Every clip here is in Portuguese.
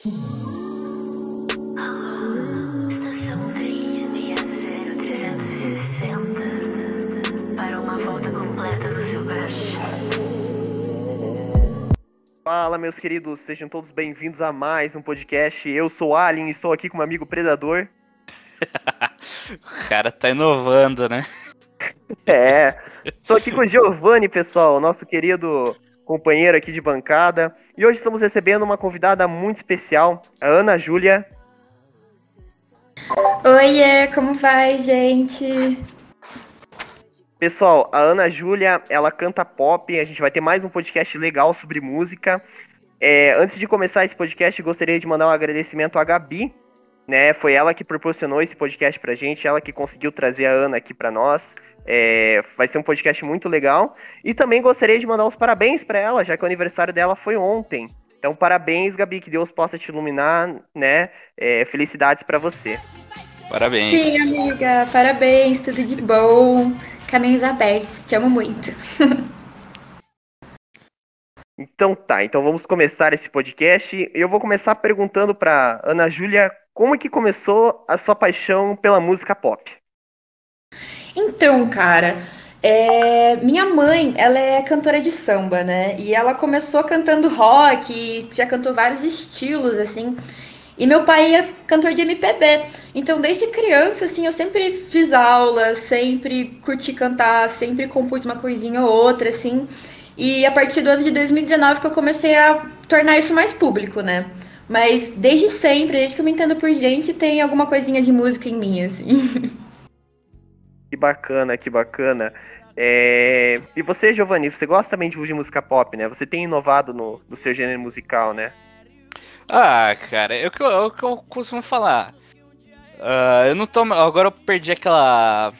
Estação 360 para uma volta completa no seu crush. Fala, meus queridos, sejam todos bem-vindos a mais um podcast. Eu sou o Alien e estou aqui com meu amigo Predador. O cara tá inovando, né? É, estou aqui com o Giovanni, pessoal, nosso querido companheiro aqui de bancada. E hoje estamos recebendo uma convidada muito especial, a Ana Júlia. Oiê, como vai, gente? Pessoal, a Ana Júlia, ela canta pop, a gente vai ter mais um podcast legal sobre música. É, antes de começar esse podcast, gostaria de mandar um agradecimento à Gabi, né? Foi ela que proporcionou esse podcast pra gente, ela que conseguiu trazer a Ana aqui pra nós. É, vai ser um podcast muito legal. E também gostaria de mandar os parabéns para ela, já que o aniversário dela foi ontem. Então, parabéns, Gabi, que Deus possa te iluminar, né? É, felicidades para você. Parabéns. Sim, amiga, parabéns, tudo de bom. Caminhos abertos, te amo muito. Então tá, então vamos começar esse podcast. Eu vou começar perguntando para Ana Júlia como é que começou a sua paixão pela música pop. Então, cara, é, minha mãe, ela é cantora de samba, né? E ela começou cantando rock, já cantou vários estilos, assim. E meu pai é cantor de MPB. Então, desde criança, assim, eu sempre fiz aula, sempre curti cantar, sempre compus uma coisinha ou outra, assim. E a partir do ano de 2019 que eu comecei a tornar isso mais público, né? Mas desde sempre, desde que eu me entendo por gente, tem alguma coisinha de música em mim, assim. Que bacana, que bacana. É, E você, Giovanni, você gosta também de ouvir música pop, né? Você tem inovado no, no seu gênero musical, né? Ah, cara, é o que eu, é o que eu costumo falar. Ah, eu não tô. Agora eu perdi aquela.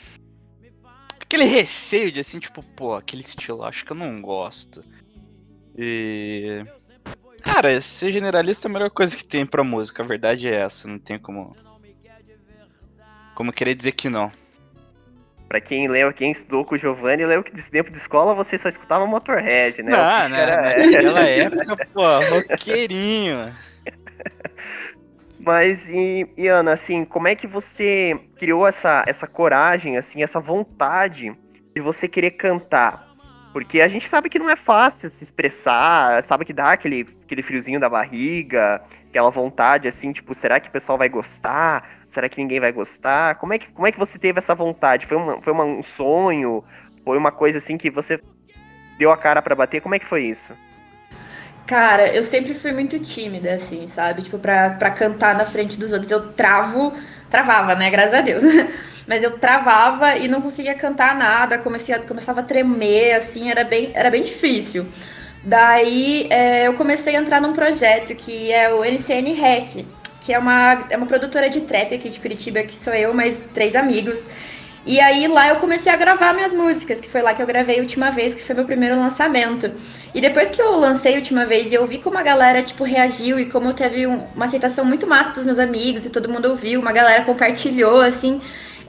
Aquele receio de assim, tipo, pô, aquele estilo, acho que eu não gosto. E. Cara, ser generalista é a melhor coisa que tem pra música, a verdade é essa, não tem como. Como querer dizer que não. Pra quem leu, quem estudou com o Giovanni, leu que desse tempo de escola você só escutava Motorhead, né? Bicho né? era- Naquela época, pô, roqueirinho. Mas, e, e, Ana, assim, como é que você criou essa, essa coragem, assim, essa vontade de você querer cantar? Porque a gente sabe que não é fácil se expressar, sabe que dá aquele, aquele friozinho da barriga, aquela vontade, assim, tipo, será que o pessoal vai gostar? Será que ninguém vai gostar? Como é que, como é que você teve essa vontade? Foi, uma, foi uma- um sonho? Foi uma coisa, assim, que você deu a cara pra bater? Como é que foi isso? Cara, eu sempre fui muito tímida, assim, sabe? Tipo, pra, pra cantar na frente dos outros, eu travo, travava, né? Graças a Deus. Mas eu travava e não conseguia cantar nada, comecei a, começava a tremer, assim, era bem, era bem difícil. Daí é, eu comecei a entrar num projeto que é o NCN Rec, que é uma, é uma produtora de trap aqui de Curitiba, que sou eu, mais três amigos. E aí lá eu comecei a gravar minhas músicas, que foi lá que eu gravei a última vez, que foi meu primeiro lançamento. E depois que eu lancei a última vez e eu vi como a galera, tipo, reagiu e como teve um- uma aceitação muito massa dos meus amigos e todo mundo ouviu, uma galera compartilhou, assim,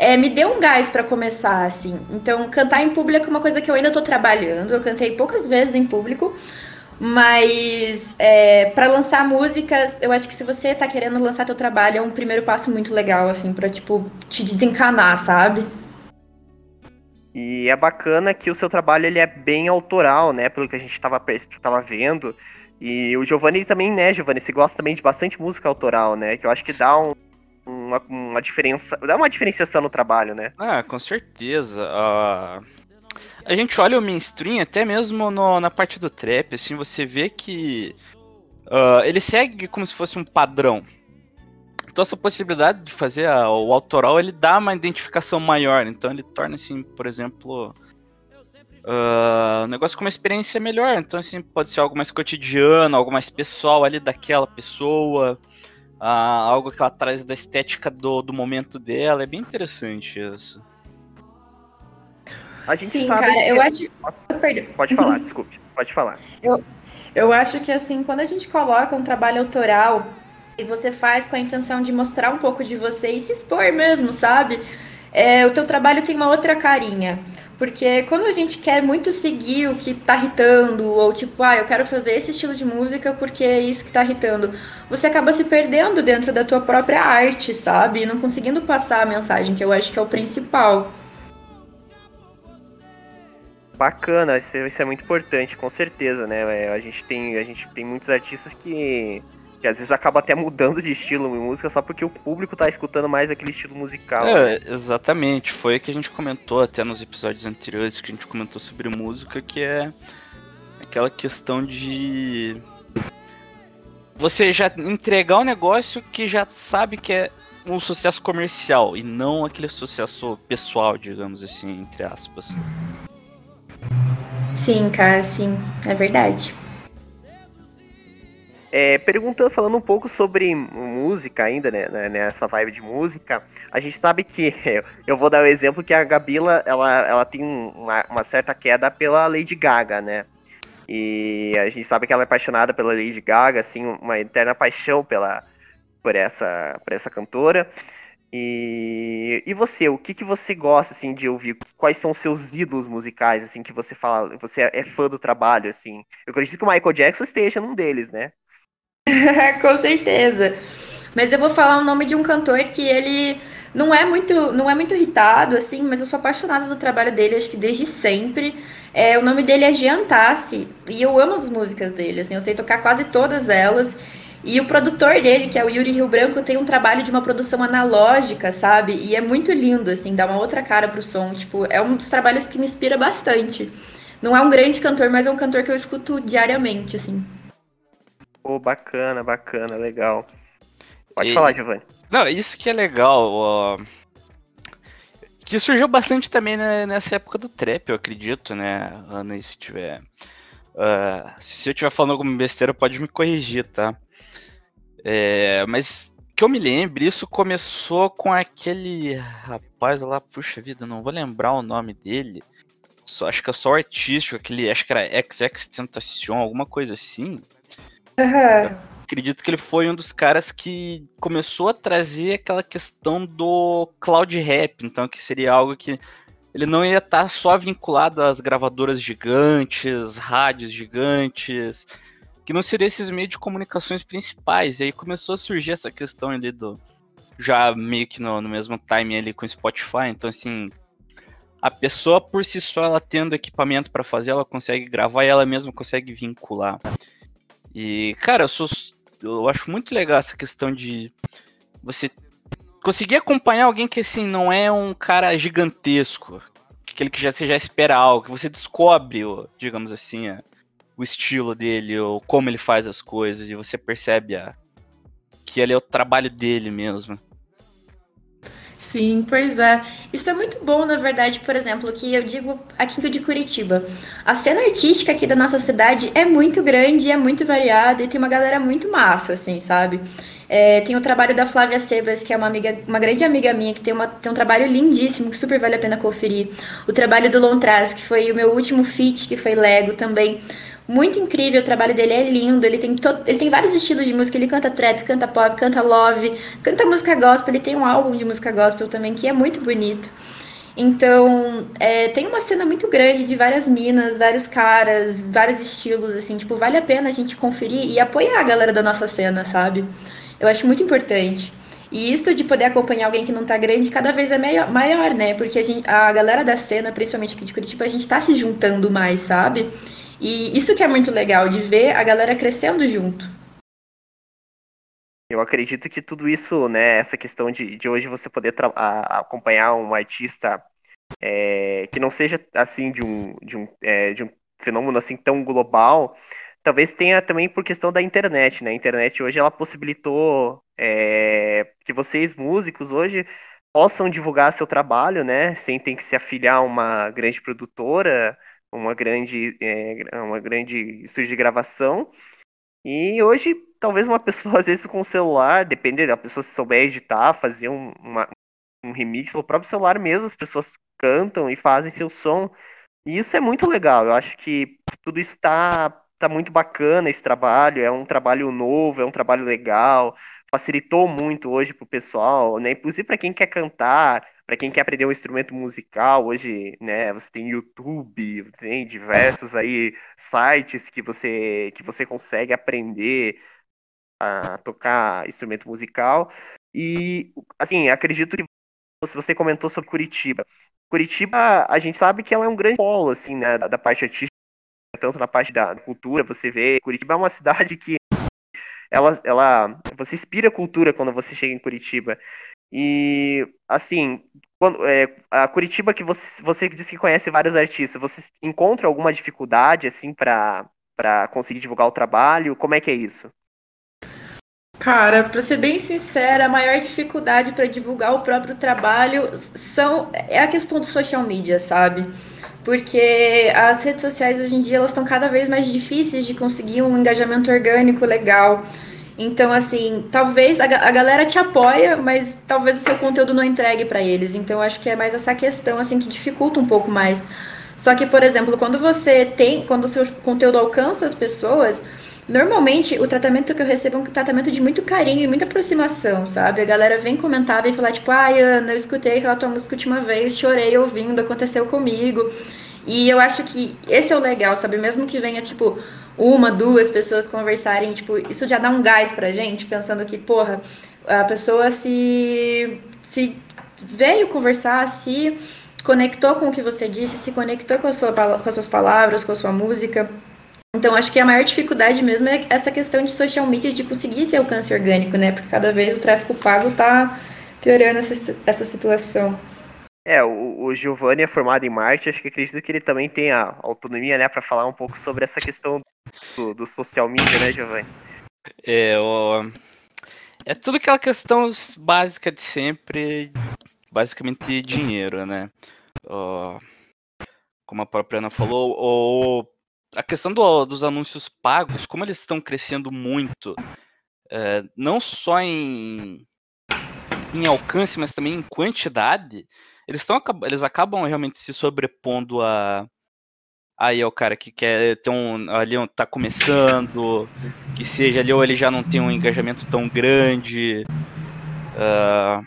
é, me deu um gás pra começar, assim. Então, cantar em público é uma coisa que eu ainda tô trabalhando, eu cantei poucas vezes em público, mas é, para lançar músicas, eu acho que se você tá querendo lançar teu trabalho, é um primeiro passo muito legal, assim, pra, tipo, te desencanar, sabe? E é bacana que o seu trabalho ele é bem autoral, né? Pelo que a gente estava tava vendo. E o Giovanni também, né, Giovanni? Você gosta também de bastante música autoral, né? Que eu acho que dá um- uma, uma diferença. Dá uma diferenciação no trabalho, né? Ah, com certeza. Ah, a gente olha o mainstream, até mesmo no- na parte do trap, assim, você vê que ah, ele segue como se fosse um padrão. Então essa possibilidade de fazer a- o autoral, ele dá uma identificação maior. Então ele torna, assim, por exemplo, ah, o negócio com uma experiência melhor. Então, assim, pode ser algo mais cotidiano, algo mais pessoal ali daquela pessoa. Ah, algo que ela traz da estética do, do momento dela. É bem interessante isso. A gente Sim, sabe. cara, que- eu acho. Perdão. Pode falar, desculpe. Pode falar. Eu acho que assim, quando a gente coloca um trabalho autoral e você faz com a intenção de mostrar um pouco de você e se expor mesmo, sabe? É, o teu trabalho tem uma outra carinha. Porque quando a gente quer muito seguir o que tá irritando, ou tipo, ah, eu quero fazer esse estilo de música porque é isso que tá irritando, você acaba se perdendo dentro da tua própria arte, sabe? E não conseguindo passar a mensagem, que eu acho que é o principal. Bacana, isso, é, é muito importante, com certeza, né? É, a gente tem, a gente tem muitos artistas que que às vezes acaba até mudando de estilo em música só porque o público tá escutando mais aquele estilo musical. É, né? exatamente. Foi o que a gente comentou até nos episódios anteriores que a gente comentou sobre música, que é aquela questão de você já entregar um negócio que já sabe que é um sucesso comercial e não aquele sucesso pessoal, digamos assim, entre aspas. Sim, cara, sim, é verdade. É, perguntando, falando um pouco sobre música ainda, né, né, nessa vibe de música, a gente sabe que, eu vou dar o um exemplo que a Gabila, ela, ela tem uma, uma, certa queda pela Lady Gaga, né, e a gente sabe que ela é apaixonada pela Lady Gaga, assim, uma eterna paixão pela, por, essa, por essa cantora, e, e você, o que, que você gosta, assim, de ouvir? Quais são os seus ídolos musicais, assim, que você fala, você é fã do trabalho, assim? Eu acredito que o Michael Jackson esteja num deles, né? Com certeza. Mas eu vou falar o nome de um cantor que ele não é muito, não é muito irritado, assim, mas eu sou apaixonada do trabalho dele, acho que desde sempre. É, o nome dele é Jean Tassi, e eu amo as músicas dele, assim, eu sei tocar quase todas elas. E o produtor dele, que é o Yuri Rio Branco, tem um trabalho de uma produção analógica, sabe? E é muito lindo, assim, dá uma outra cara pro som. Tipo, é um dos trabalhos que me inspira bastante. Não é um grande cantor, mas é um cantor que eu escuto diariamente, assim. Pô, bacana, bacana, legal. Pode e... falar, Giovanni. Não, isso que é legal. Que surgiu bastante também né, nessa época do trap, eu acredito, né, Ana, se tiver. Uh, se eu estiver falando alguma besteira, pode me corrigir, tá? É, mas que eu me lembre, isso começou com aquele rapaz lá, puxa vida, não vou lembrar o nome dele. Só, acho que é só artístico, aquele, acho que era XX Tentacion, alguma coisa assim. Uhum. Acredito que ele foi um dos caras que começou a trazer aquela questão do cloud rap, então que seria algo que ele não ia estar só vinculado às gravadoras gigantes, rádios gigantes, que não seria esses meios de comunicações principais. E aí começou a surgir essa questão ali do já meio que no, no mesmo time ali com o Spotify, então assim, a pessoa por si só ela tendo equipamento para fazer, ela consegue gravar e ela mesma consegue vincular. E, cara, eu, sou, eu acho muito legal essa questão de você conseguir acompanhar alguém que, assim, não é um cara gigantesco, aquele que já, você já espera algo, que você descobre, digamos assim, o estilo dele, ou como ele faz as coisas, e você percebe a, que ele é o trabalho dele mesmo. Sim, pois é. Isso é muito bom, na verdade, por exemplo, que eu digo aqui de Curitiba. A cena artística aqui da nossa cidade é muito grande, é muito variada e tem uma galera muito massa, assim, sabe? É, tem o trabalho da Flávia Sebas, que é uma, amiga, uma grande amiga minha, que tem, uma, tem um trabalho lindíssimo, que super vale a pena conferir. O trabalho do Lontras, que foi o meu último feat, que foi Lego também muito incrível, o trabalho dele é lindo, ele tem, todo, ele tem vários estilos de música, ele canta trap, canta pop, canta love, canta música gospel, ele tem um álbum de música gospel também que é muito bonito. Então, é, tem uma cena muito grande de várias minas, vários caras, vários estilos, assim, tipo, vale a pena a gente conferir e apoiar a galera da nossa cena, sabe? Eu acho muito importante. E isso de poder acompanhar alguém que não tá grande cada vez é maior, maior né? Porque a, gente, a galera da cena, principalmente aqui de Curitiba, a gente tá se juntando mais, sabe? E isso que é muito legal, de ver a galera crescendo junto. Eu acredito que tudo isso, né, essa questão de, de hoje você poder acompanhar um artista é, que não seja assim de um, de, um, é, de um fenômeno assim tão global, talvez tenha também por questão da internet, né? A internet hoje ela possibilitou é, que vocês músicos hoje possam divulgar seu trabalho, né? Sem ter que se afiliar a uma grande produtora uma grande, é, uma grande estúdio de gravação. E hoje, talvez uma pessoa, às vezes, com o celular, depende da pessoa se souber editar, fazer um, uma, um remix no próprio celular mesmo, as pessoas cantam e fazem seu som. E isso é muito legal. Eu acho que tudo isso tá, tá muito bacana, esse trabalho. É um trabalho novo, é um trabalho legal. facilitou muito hoje pro pessoal, né? Inclusive para quem quer cantar, para quem quer aprender um instrumento musical, hoje, né, você tem YouTube, tem diversos aí sites que você que você consegue aprender a tocar instrumento musical. E assim, acredito que você comentou sobre Curitiba. Curitiba, a gente sabe que ela é um grande polo assim, né, da, da parte artística, tanto na parte da cultura, você vê, Curitiba é uma cidade que ela, ela você inspira cultura quando você chega em Curitiba. E, assim, quando, é, a Curitiba que você, você disse que conhece vários artistas, você encontra alguma dificuldade, assim, para conseguir divulgar o trabalho? Como é que é isso? Cara, para ser bem sincera, a maior dificuldade para divulgar o próprio trabalho são, é a questão do social media, sabe? Porque as redes sociais hoje em dia elas estão cada vez mais difíceis de conseguir um engajamento orgânico legal. Então, assim, talvez a, a galera te apoia, mas talvez o seu conteúdo não entregue para eles. Então, acho que é mais essa questão, assim, que dificulta um pouco mais. Só que, por exemplo, quando você tem, quando o seu conteúdo alcança as pessoas, normalmente o tratamento que eu recebo é um tratamento de muito carinho e muita aproximação, sabe? A galera vem comentar, vem falar, tipo, ai, Ana, eu escutei aquela tua música última vez, chorei ouvindo, aconteceu comigo. E eu acho que esse é o legal, sabe? Mesmo que venha, tipo, uma, duas pessoas conversarem, tipo, isso já dá um gás pra gente, pensando que, porra, a pessoa se, se veio conversar, se conectou com o que você disse, se conectou com, a sua, com as suas palavras, com a sua música. Então, acho que a maior dificuldade mesmo é essa questão de social media, de conseguir esse alcance orgânico, né? Porque cada vez o tráfego pago tá piorando essa, essa situação. É, o, o Giovanni é formado em marketing, acho que acredito que ele também tem a autonomia, né, para falar um pouco sobre essa questão do, do social media, né, Giovanni? É, é tudo aquela questão básica de sempre, basicamente dinheiro, né? Como a própria Ana falou, o... a questão do, dos anúncios pagos, como eles estão crescendo muito, é, não só em, em alcance, mas também em quantidade, eles estão eles acabam realmente se sobrepondo a aí é o cara que quer ter um ali tá começando, que seja ali ou ele já não tem um engajamento tão grande. Uh,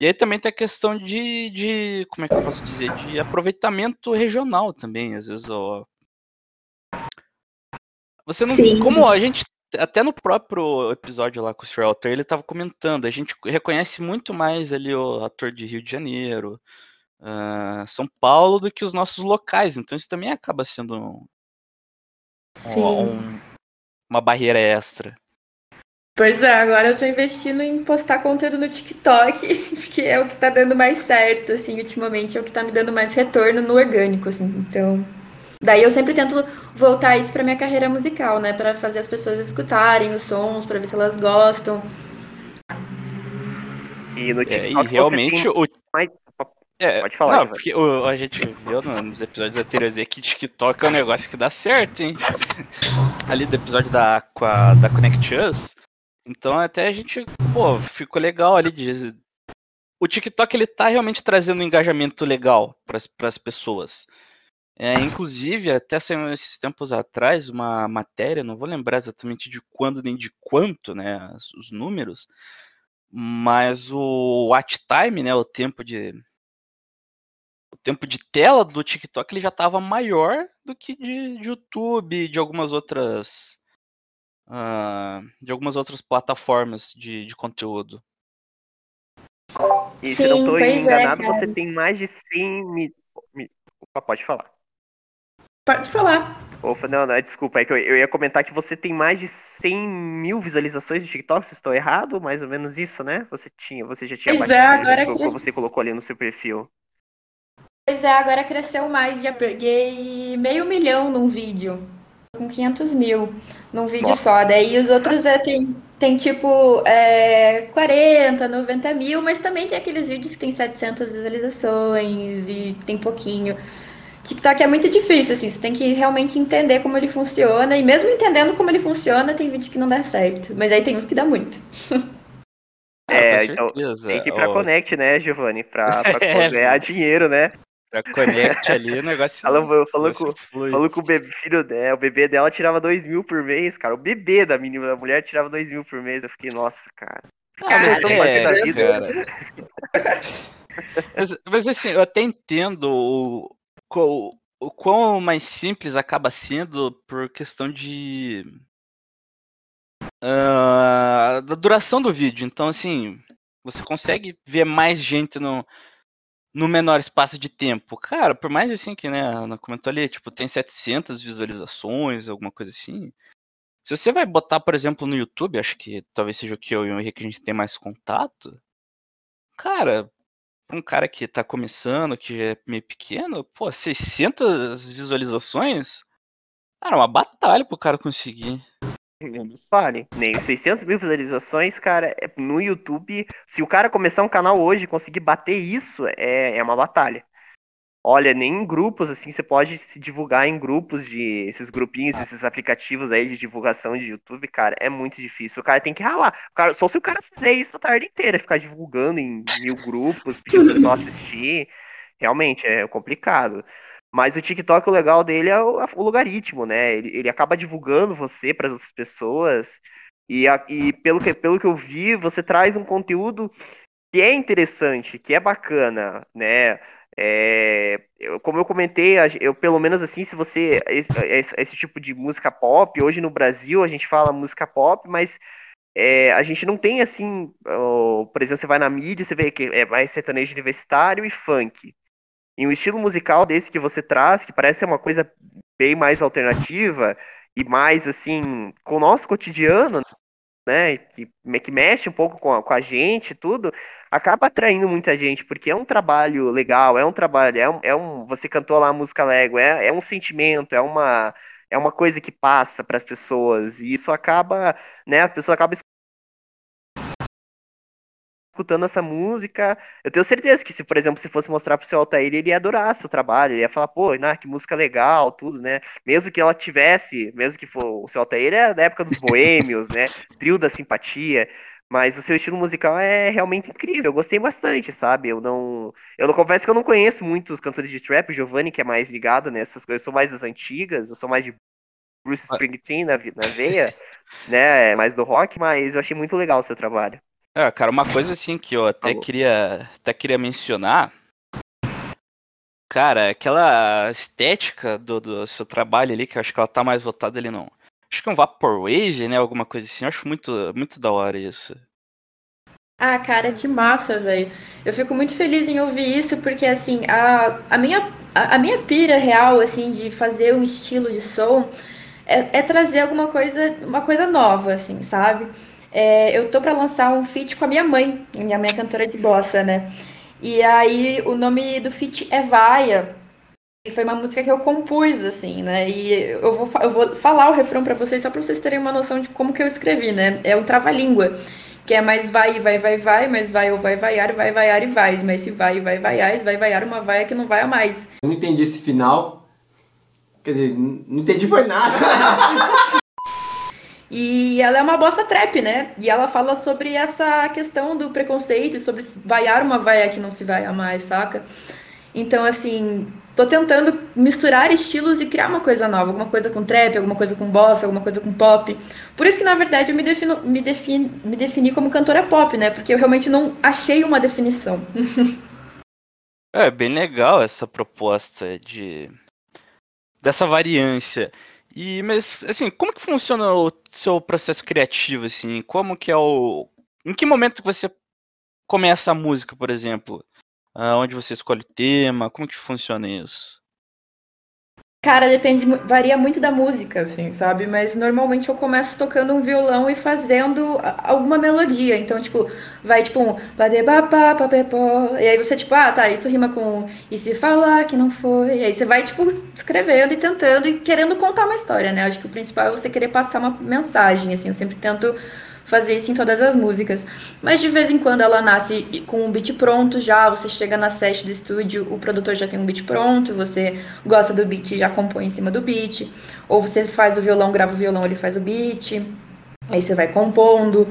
e aí também tem a questão de, de como é que eu posso dizer, de aproveitamento regional também, às vezes ó, você não, Sim. como a gente até no próprio episódio lá com o Sr. Alter, ele tava comentando, a gente reconhece muito mais ali o ator de Rio de Janeiro, uh, São Paulo, do que os nossos locais. Então isso também acaba sendo um, um, uma barreira extra. Pois é, agora eu tô investindo em postar conteúdo no TikTok, porque é o que tá dando mais certo, assim, ultimamente, é o que tá me dando mais retorno no orgânico, assim, então Daí eu sempre tento voltar isso para minha carreira musical, né, para fazer as pessoas escutarem os sons, para ver se elas gostam. E no TikTok é, e realmente o mais... É, Pode falar. Não, porque o, a gente viu nos episódios anteriores que TikTok é um negócio que dá certo, hein? Ali do episódio da, com a, da Connect Us. Então até a gente, pô, ficou legal ali de. O TikTok ele tá realmente trazendo um engajamento legal para as pessoas. É, inclusive, até saiu esses tempos atrás uma matéria, não vou lembrar exatamente de quando nem de quanto, né, os números, mas o watch time, né, o tempo de o tempo de tela do TikTok ele já estava maior do que de, de, YouTube, de algumas outras uh, de algumas outras plataformas de, de conteúdo. E Sim, se não estou enganado, é, você tem mais de 100 mil. Pode falar. Pode falar. Opa, não, não, desculpa, é que eu, eu, ia comentar que você tem mais de 100 mil visualizações no TikTok, se estou errado, mais ou menos isso, né? Você tinha, você já tinha pois é, agora como cres... você colocou ali no seu perfil. Pois é, agora cresceu mais, já peguei meio milhão num vídeo, com 500 mil num vídeo Nossa. só, daí os outros é, tem, tem tipo é, 40, 90 mil, mas também tem aqueles vídeos que tem 700 visualizações e tem pouquinho. TikTok é muito difícil, assim, você tem que realmente entender como ele funciona, e mesmo entendendo como ele funciona, tem vídeo que não dá certo, mas aí tem uns que dá muito. É, então tem que ir pra oh. Connect, né, Giovanni, pra, pra é. ganhar dinheiro, né? pra connect ali, o negócio. Ela falou, falou negócio com, falou com o bebê, filho dela, o bebê dela tirava 2 mil por mês, cara. O bebê da menina, da mulher tirava 2 mil por mês. Eu fiquei, nossa, cara. Ah, mas Cara, é, da vida. cara. mas, mas, assim, eu até entendo o, qual- o quão mais simples acaba sendo por questão de. ah, da duração do vídeo. Então, assim, você consegue ver mais gente no, no menor espaço de tempo. Cara, por mais assim que, né, Ana comentou ali, tipo, tem 700 visualizações, alguma coisa assim. Se você vai botar, por exemplo, no YouTube, acho que talvez seja o que eu e o Henrique a gente tem mais contato. Cara, um cara que tá começando, que é meio pequeno, pô, 600 visualizações? Cara, uma batalha pro cara conseguir. Não fale. Nem 600 mil visualizações, cara, é- no YouTube. Se o cara começar um canal hoje e conseguir bater isso, é, é uma batalha. Olha, nem em grupos, assim, você pode se divulgar em grupos de. Esses grupinhos, esses aplicativos aí de divulgação de YouTube, cara, é muito difícil. O cara tem que ralar. Cara- só se o cara fizer isso a tarde inteira, ficar divulgando em mil grupos, pedir o pessoal assistir. Realmente é complicado. Mas o TikTok, o legal dele é o, o logaritmo, né? Ele, ele acaba divulgando você para as pessoas. E, a- e pelo, que, pelo que eu vi, você traz um conteúdo que é interessante, que é bacana, né? É, eu- como eu comentei, eu pelo menos assim, se você esse, esse- esse tipo de música pop, hoje no Brasil a gente fala música pop, mas é, a gente não tem assim, ó, por exemplo, você vai na mídia, você vê que é mais sertanejo universitário e funk. E um estilo musical desse que você traz, que parece ser uma coisa bem mais alternativa e mais assim, com o nosso cotidiano, né, que, que mexe um pouco com a, com a gente tudo, acaba atraindo muita gente, porque é um trabalho legal, é um trabalho, é um, é um você cantou lá a música Lego, é, é um sentimento, é uma, é uma coisa que passa para as pessoas, e isso acaba, né, a pessoa acaba escutando essa música, eu tenho certeza que se, por exemplo, se fosse mostrar pro seu Altair, ele ia adorar seu trabalho, ele ia falar, pô, nah, que música legal, tudo, né? Mesmo que ela tivesse, mesmo que for, o seu Altair é da época dos boêmios, né? Trio da simpatia, mas o seu estilo musical é realmente incrível, eu gostei bastante, sabe? Eu não, eu não confesso que eu não conheço muito os cantores de trap, o Giovanni que é mais ligado nessas coisas, eu sou mais das antigas, eu sou mais de Bruce Springsteen na, na veia, né? Mais do rock, mas eu achei muito legal o seu trabalho. É, cara, uma coisa assim que eu até Falou. queria, até queria mencionar, cara, aquela estética do, do seu trabalho ali, que eu acho que ela tá mais voltada ali não. Acho que é um Vaporwave, né? Alguma coisa assim. Eu acho muito, muito da hora isso. Ah, cara, que massa, velho. Eu fico muito feliz em ouvir isso, porque assim, a, a, minha, a, a minha pira real, assim, de fazer um estilo de som é, é trazer alguma coisa, uma coisa nova, assim, sabe? É, eu tô pra lançar um feat com a minha mãe, minha mãe é cantora de bossa, né? E aí o nome do feat é Vaia. E foi uma música que eu compus, assim, né? E eu vou, eu vou falar o refrão pra vocês só pra vocês terem uma noção de como que eu escrevi, né? É um trava-língua, que é mais vai, vai, vai, vai, mas vai ou vai vaiar, vai vaiar e vais. Mas se vai, vai, vaiar, vai vaiar uma vaia que não vai a mais. Eu não entendi esse final. Quer dizer, não entendi foi nada. E ela é uma bossa trap, né? E ela fala sobre essa questão do preconceito, e sobre vaiar uma vaia que não se vai a mais, saca? Então, assim, tô tentando misturar estilos e criar uma coisa nova, alguma coisa com trap, alguma coisa com bossa, alguma coisa com pop. Por isso que, na verdade, eu me, defino, me, defini, me defini como cantora pop, né? Porque eu realmente não achei uma definição. É bem legal essa proposta de dessa variância. E mas assim, como que funciona o seu processo criativo assim? Como que é o em que momento você começa a música, por exemplo? Ah, onde você escolhe o tema? Como que funciona isso? Cara, depende, varia muito da música, assim, sabe? Mas normalmente eu começo tocando um violão e fazendo alguma melodia. Então, tipo, vai tipo um. E aí você, tipo, ah, tá, isso rima com e se falar que não foi. E aí você vai, tipo, escrevendo e tentando e querendo contar uma história, né? Acho que o principal é você querer passar uma mensagem, assim. Eu sempre tento fazer isso em todas as músicas. Mas de vez em quando ela nasce com um beat pronto já, você chega na set do estúdio, o produtor já tem um beat pronto, você gosta do beat e já compõe em cima do beat. Ou você faz o violão, grava o violão, ele faz o beat. Aí você vai compondo.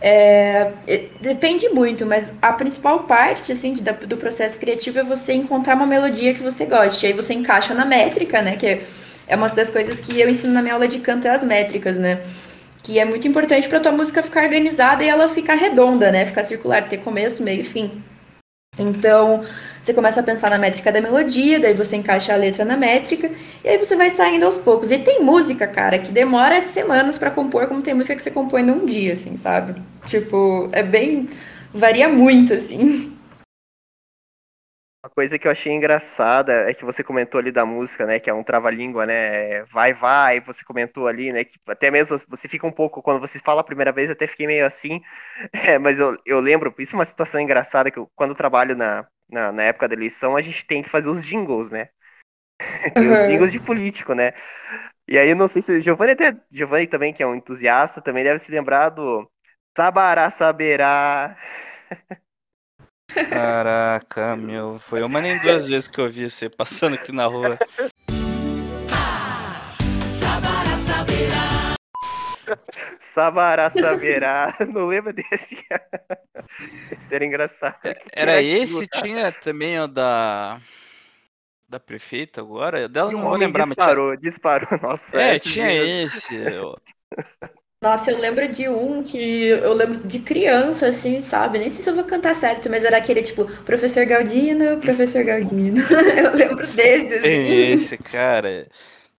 É, depende muito, mas a principal parte assim de, do processo criativo é você encontrar uma melodia que você goste. Aí você encaixa na métrica, né? Que é, é uma das coisas que eu ensino na minha aula de canto é as métricas, né? Que é muito importante para tua música ficar organizada e ela ficar redonda, né? Ficar circular, ter começo, meio e fim. Então, você começa a pensar na métrica da melodia, daí você encaixa a letra na métrica, e aí você vai saindo aos poucos. E tem música, cara, que demora semanas para compor, como tem música que você compõe num dia, assim, sabe? Tipo, é bem. varia muito, assim. Uma coisa que eu achei engraçada é que você comentou ali da música, né? Que é um trava-língua, né? Vai, vai, você comentou ali, né? Que até mesmo você fica um pouco, quando você fala a primeira vez, até fiquei meio assim. É, mas eu, eu lembro, isso é uma situação engraçada que eu, quando eu trabalho na, na, na, época da eleição, a gente tem que fazer os jingles, né? Uhum. os jingles de político, né? E aí eu não sei se o Giovanni até. Giovanni também, que é um entusiasta, também deve se lembrar do Sabará Saberá. Caraca, meu. Foi uma nem duas vezes que eu vi você passando aqui na rua. Sabará saberá. Sabará saberá. Não lembra desse? esse era engraçado. Era esse, tinha também o da. Da prefeita agora? Dela não vou lembrar, disparou, mas. Disparou, disparou. Nossa, é, tinha esse. Nossa, eu lembro de um que eu lembro de criança, assim, sabe? Nem sei se eu vou cantar certo, mas era aquele tipo, professor Galdino, professor Galdino. eu lembro desse. Assim. Tem esse, cara.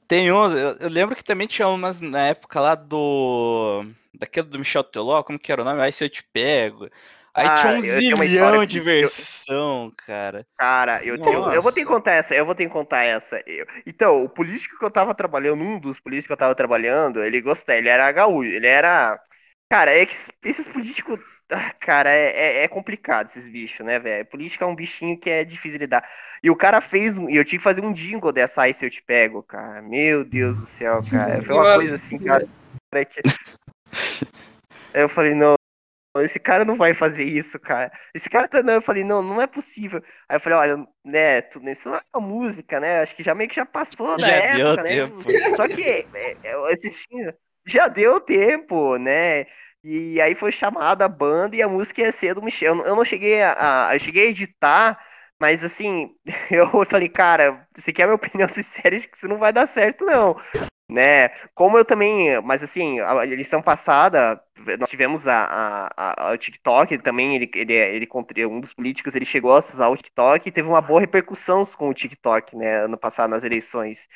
Tem uns, eu, eu, lembro que também tinha umas na época lá do. Daquele do Michel Teló, como que era o nome? Aí se eu te pego. Aí ah, tinha um zilhão de versão, eu... cara. Cara, eu, tenho, eu vou ter que contar essa, eu vou ter que contar essa. Eu... Então, o político que eu tava trabalhando, um dos políticos que eu tava trabalhando, ele gostava, ele era gaúcho, ele era. Cara, é que esses políticos. Ah, cara, é, é, é, complicado esses bichos, né, velho? Política é um bichinho que é difícil de lidar. E o cara fez um. E eu tive que fazer um jingle dessa aí se eu te pego, cara. Meu Deus do céu, cara. Foi uma coisa assim, cara. Que... Eu falei, não, esse cara não vai fazer isso, cara. Esse cara tá não, eu falei, não, não é possível. Aí eu falei, olha, né, tudo isso não é uma música, né? Acho que já meio que já passou da já época, né? Tempo. Só que é, é, assistindo, já deu tempo, né? E aí foi chamada a banda e a música ia ser do Michel. Eu não cheguei a, a eu cheguei a editar, mas assim, eu falei, cara, você quer minha opinião sincera de que isso não vai dar certo, não né? Como eu também, mas assim, a eleição passada, nós tivemos a, a, a, o TikTok, ele também, ele, ele, ele, um dos políticos, ele chegou a usar o TikTok e teve uma boa repercussão com o TikTok, né, ano passado nas eleições.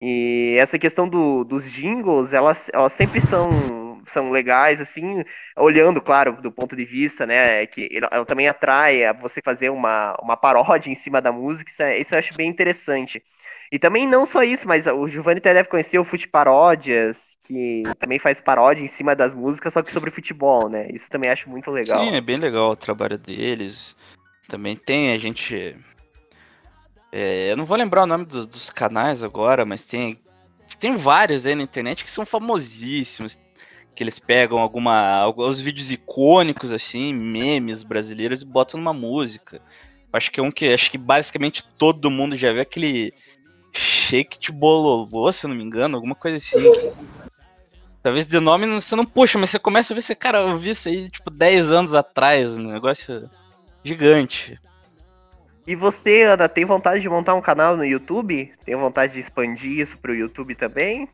E essa questão do, dos jingles, elas, elas sempre são, são legais, assim, olhando, claro, do ponto de vista, né, que ela, ela também atrai a você fazer uma, uma paródia em cima da música, isso, é, isso eu acho bem interessante. E também não só isso, mas o Giovanni até deve conhecer o Fute Paródias, que também faz paródia em cima das músicas, só que sobre futebol, né? Isso também acho muito legal. Sim, é bem legal o trabalho deles. Também tem a gente. É, eu não vou lembrar o nome do, dos canais agora, mas tem, tem vários aí na internet que são famosíssimos. Que eles pegam alguma, alguns vídeos icônicos, assim, memes brasileiros e botam numa música. Acho que é um que acho que basicamente todo mundo já viu aquele Shake de Bololô, se eu não me engano, alguma coisa assim. Talvez de nome você não puxa, mas você começa a ver esse cara, eu vi isso aí tipo 10 anos atrás, um negócio gigante. E você, Ana, tem vontade de montar um canal no YouTube? Tem vontade de expandir isso pro YouTube também?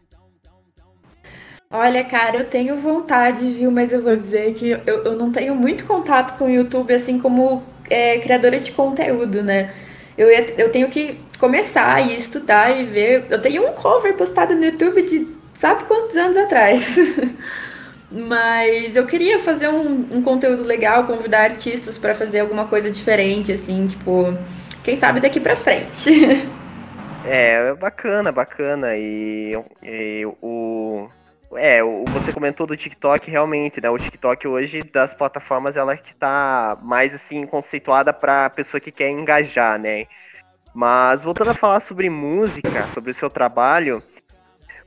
Olha, cara, eu tenho vontade, viu? Mas eu vou dizer que eu, eu não tenho muito contato com o YouTube, assim como é, criadora de conteúdo, né? Eu, eu tenho que começar e estudar e ver. Eu tenho um cover postado no YouTube de sabe quantos anos atrás. Mas eu queria fazer um, um conteúdo legal, convidar artistas para fazer alguma coisa diferente, assim, tipo, quem sabe daqui para frente. É, bacana, bacana. E, e o. É, você comentou do TikTok, realmente, né? O TikTok hoje, das plataformas, ela que tá mais, assim, conceituada pra pessoa que quer engajar, né? Mas voltando a falar sobre música, sobre o seu trabalho,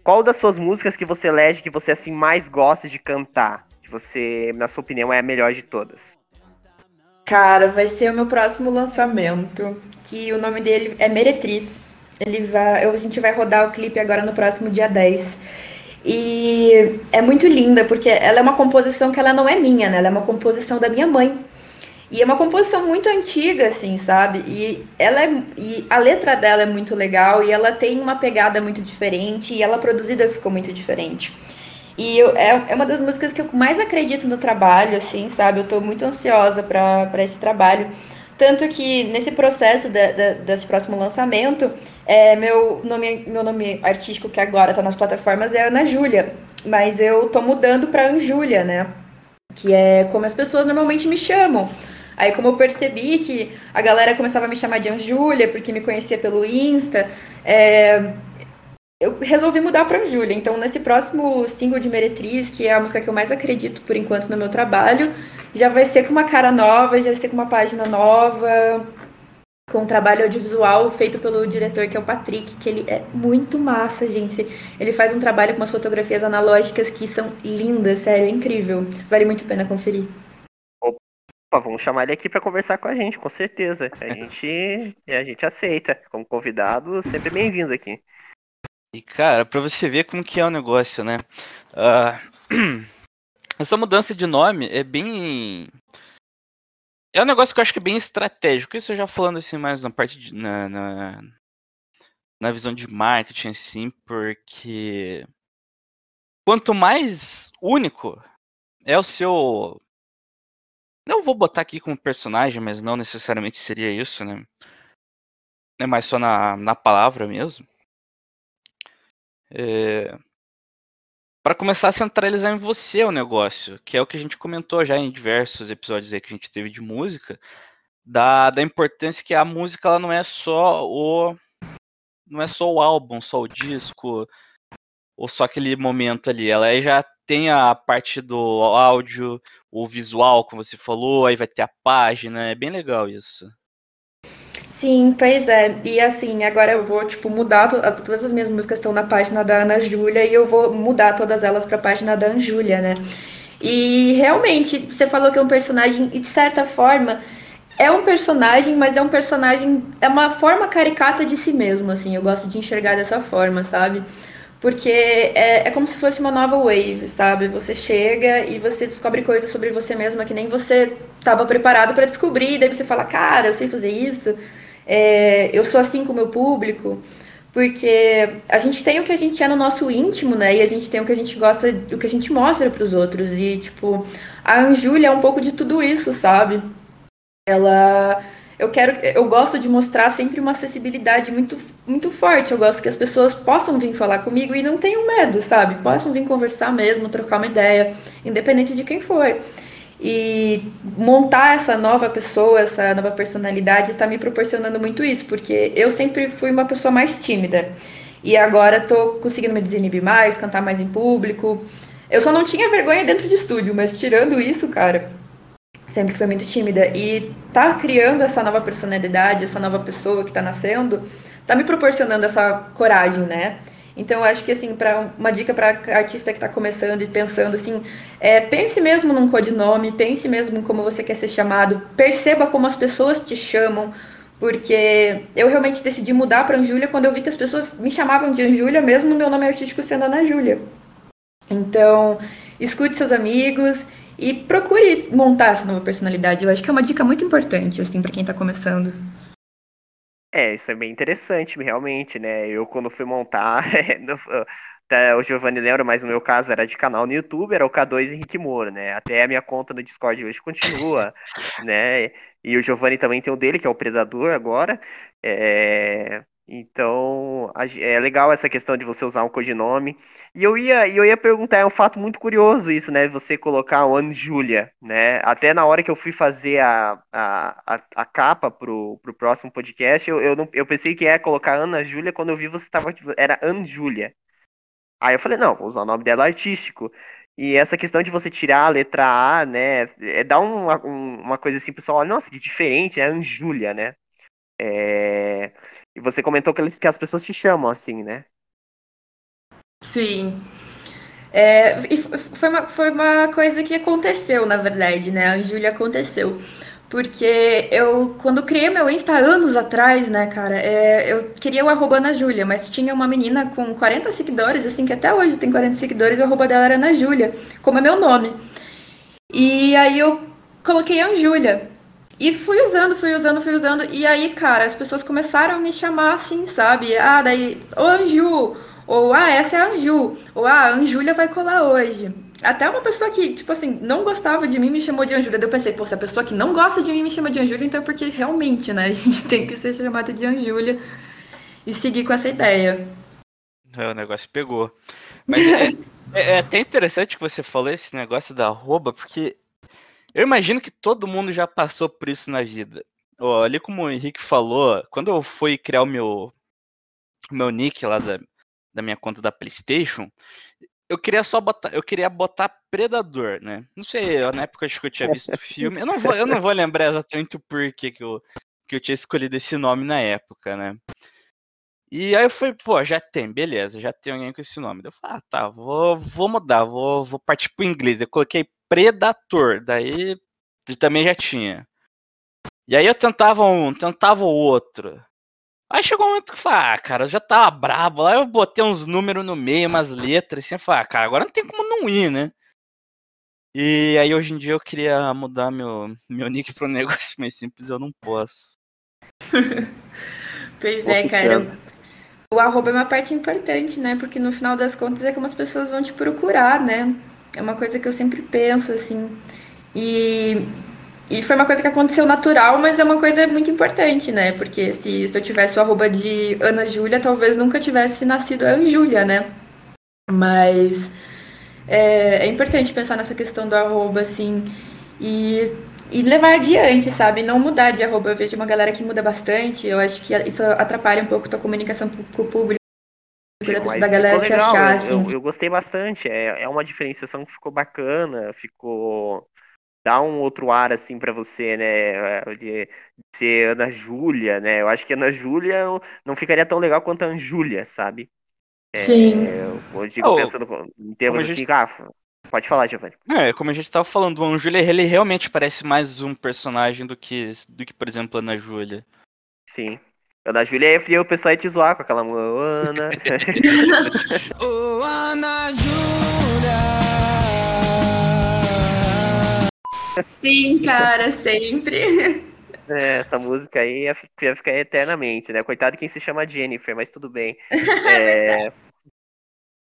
qual das suas músicas que você elege que você assim mais gosta de cantar? Que você, na sua opinião, é a melhor de todas? Cara, vai ser o meu próximo lançamento, que o nome dele é Meretriz. Ele vai, a gente vai rodar o clipe agora no próximo dia 10. E é muito linda, porque ela é uma composição que ela não é minha, né? Ela é uma composição da minha mãe. E é uma composição muito antiga, assim, sabe? E ela é, e a letra dela é muito legal e ela tem uma pegada muito diferente e ela produzida ficou muito diferente. E eu, é, é uma das músicas que eu mais acredito no trabalho, assim, sabe? Eu tô muito ansiosa para esse trabalho. Tanto que nesse processo de, de, desse próximo lançamento, é, meu, nome, meu nome artístico, que agora está nas plataformas, é Ana Júlia. Mas eu tô mudando para Anjúlia, né? Que é como as pessoas normalmente me chamam. Aí, como eu percebi que a galera começava a me chamar de Anjúlia, porque me conhecia pelo Insta, é, eu resolvi mudar para Anjúlia. Então, nesse próximo single de Meretriz, que é a música que eu mais acredito por enquanto no meu trabalho, já vai ser com uma cara nova, já vai ser com uma página nova, com um trabalho audiovisual feito pelo diretor, que é o Patrick, que ele é muito massa, gente. Ele faz um trabalho com umas fotografias analógicas que são lindas, sério, é incrível. Vale muito a pena conferir. Opa, vamos chamar ele aqui para conversar com a gente, com certeza. A gente, a gente aceita. Como convidado, sempre bem-vindo aqui. E cara, para você ver como que é o negócio, né? Uh, essa mudança de nome é bem é um negócio que eu acho que é bem estratégico. Isso eu já falando assim mais na parte de, na, na, na visão de marketing, assim, porque quanto mais único é o seu. Não vou botar aqui como personagem, mas não necessariamente seria isso, né? É mais só na, na palavra mesmo. É, para começar a centralizar em você o negócio, que é o que a gente comentou já em diversos episódios aí que a gente teve de música, da, da importância que a música ela não é só o não é só o álbum, só o disco, ou só aquele momento ali. Ela já tem a parte do áudio, o visual, como você falou, aí vai ter a página, é bem legal isso. Sim, pois é. E assim, agora eu vou, tipo, mudar. Todas as minhas músicas estão na página da Ana Júlia e eu vou mudar todas elas para a página da Anjúlia, né? E realmente, você falou que é um personagem, e de certa forma, é um personagem, mas é um personagem. É uma forma caricata de si mesmo, assim. Eu gosto de enxergar dessa forma, sabe? Porque é, é como se fosse uma nova wave, sabe? Você chega e você descobre coisas sobre você mesma que nem você estava preparado para descobrir, e daí você fala, cara, eu sei fazer isso é, eu sou assim com o meu público, porque a gente tem o que a gente é no nosso íntimo, né? E a gente tem o que a gente gosta, o que a gente mostra para os outros. E, tipo, a Anjúlia é um pouco de tudo isso, sabe? Ela. Eu quero. Eu gosto de mostrar sempre uma acessibilidade muito, muito forte. Eu gosto que as pessoas possam vir falar comigo e não tenham medo, sabe? Possam vir conversar mesmo, trocar uma ideia, independente de quem for. E montar essa nova pessoa, essa nova personalidade está me proporcionando muito isso, porque eu sempre fui uma pessoa mais tímida. E agora estou conseguindo me desinibir mais, cantar mais em público. Eu só não tinha vergonha dentro de estúdio, mas tirando isso, cara, sempre fui muito tímida. E tá criando essa nova personalidade, essa nova pessoa que tá nascendo, tá me proporcionando essa coragem, né? Então, eu acho que, assim, para uma dica para artista que está começando e pensando, assim, é, pense mesmo num codinome, pense mesmo em como você quer ser chamado, perceba como as pessoas te chamam, porque eu realmente decidi mudar para Anjúlia quando eu vi que as pessoas me chamavam de Anjúlia, mesmo meu nome artístico sendo Ana Júlia. Então, escute seus amigos e procure montar essa nova personalidade. Eu acho que é uma dica muito importante, assim, para quem está começando. É, isso é bem interessante, realmente, né? Eu, quando fui montar, até o Giovanni lembra, mas no meu caso era de canal no YouTube, era o K2 Henrique Moro, né? Até a minha conta no Discord hoje continua, né? E o Giovanni também tem o dele, que é o Predador agora. É... Então, é legal essa questão de você usar um codinome. E eu ia, eu ia perguntar, é um fato muito curioso isso, né? Você colocar o Anjúlia, né? Até na hora que eu fui fazer a, a, a, a capa pro, pro próximo podcast, eu, eu, não, eu pensei que ia colocar Ana Júlia, quando eu vi você tava, tipo, era Anjúlia. Aí eu falei, não, vou usar o nome dela artístico. E essa questão de você tirar a letra A, né? É dar uma, uma coisa assim, pessoal, olha, nossa, que diferente, é Anjúlia, né? É... E você comentou que, eles, que as pessoas te chamam assim, né? Sim. É, e foi, uma, foi uma coisa que aconteceu, na verdade, né? A Júlia aconteceu. Porque eu, quando criei meu Insta anos atrás, né, cara, é, eu queria o arroba Ana Júlia, mas tinha uma menina com 40 seguidores, assim, que até hoje tem 40 seguidores, o arroba dela era Ana Júlia, como é meu nome. E aí eu coloquei Anjúlia. E fui usando, fui usando, fui usando. E aí, cara, as pessoas começaram a me chamar assim, sabe? Ah, daí, ô Anju, ou ah, essa é a Anju, ou ah, a Anjúlia vai colar hoje. Até uma pessoa que, tipo assim, não gostava de mim me chamou de Anjúlia. Daí eu pensei, pô, se a pessoa que não gosta de mim me chama de Anjúlia, então é porque realmente, né, a gente tem que ser chamada de Anjúlia e seguir com essa ideia. É, o negócio pegou. Mas é, é, é até interessante que você falou esse negócio da arroba, porque eu imagino que todo mundo já passou por isso na vida. Ali como o Henrique falou, quando eu fui criar o meu, meu nick lá da, da minha conta da PlayStation, eu queria só botar, eu queria botar Predador, né? Não sei, na época acho que eu tinha visto o filme. Eu não vou, eu não vou lembrar exatamente o porquê que eu, que eu tinha escolhido esse nome na época, né? E aí eu fui, pô, já tem, beleza, já tem alguém com esse nome. Eu falei, ah, tá, vou, vou mudar, vou, vou partir pro inglês. Eu coloquei Predator, daí também já tinha. E aí eu tentava um, tentava o outro. Aí chegou um momento que eu falei, ah, cara, eu já tava brabo. Lá eu botei uns números no meio, umas letras, assim, eu falei, ah, cara, agora não tem como não ir, né? E aí hoje em dia eu queria mudar meu, meu nick para um negócio mais simples, eu não posso. pois é, cara. O arroba é uma parte importante, né? Porque no final das contas é como as pessoas vão te procurar, né? É uma coisa que eu sempre penso, assim. E e foi uma coisa que aconteceu natural, mas é uma coisa muito importante, né? Porque se, se eu tivesse o arroba de Ana Júlia, talvez nunca tivesse nascido a Anjúlia, né? Mas é, é, importante pensar nessa questão do arroba, assim, e, e levar adiante, sabe? Não mudar de arroba. Eu vejo uma galera que muda bastante, eu acho que isso atrapalha um pouco a tua comunicação com o público. Mas da galera legal, achar, assim. eu, eu, gostei bastante. É, é uma diferenciação que ficou bacana, ficou dá um outro ar assim para você, né? De ser Ana Júlia, né? Eu acho que Ana Júlia não ficaria tão legal quanto a Anjúlia, sabe? É, Sim. Eu digo oh, pensando em termos assim, gente... ah, pode falar, Giovanni. É, como a gente tava falando, o Anjúlia, ele realmente parece mais um personagem do que, do que por exemplo, Ana Júlia. Sim. Ana Júlia ia o pessoal ia te zoar com aquela Ana. Ô, Ana Júlia! Sim, cara, sempre. É, essa música aí ia, ia, ficar eternamente, né? Coitado quem se chama Jennifer, mas tudo bem. É,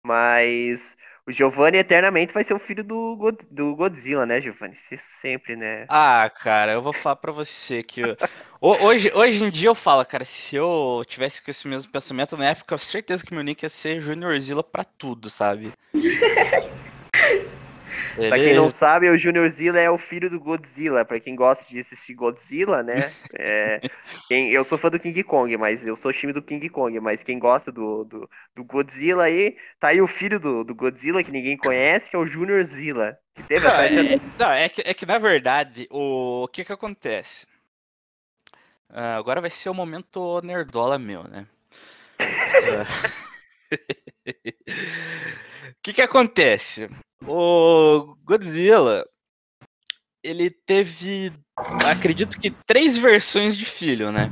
mas o Giovanni eternamente vai ser o filho do, do Godzilla, né, Giovanni? Isso sempre, né? Ah, cara, eu vou falar pra você que. Eu... hoje, hoje em dia eu falo, cara, se eu tivesse com esse mesmo pensamento na época, eu tenho certeza que meu nick ia ser Juniorzilla pra tudo, sabe? Pra quem não sabe, o Junior Zilla é o filho do Godzilla. Pra quem gosta de assistir Godzilla, né? É, quem, eu sou fã do King Kong, mas eu sou time do King Kong. Mas quem gosta do, do, do Godzilla aí, tá aí o filho do, do Godzilla que ninguém conhece, que é o Junior Zilla. Que teve não, é, não, é, que, é que na verdade, o, o que que acontece? Uh, agora vai ser o momento nerdola meu, né? O que que acontece? O Godzilla, ele teve, acredito que três versões de filho, né?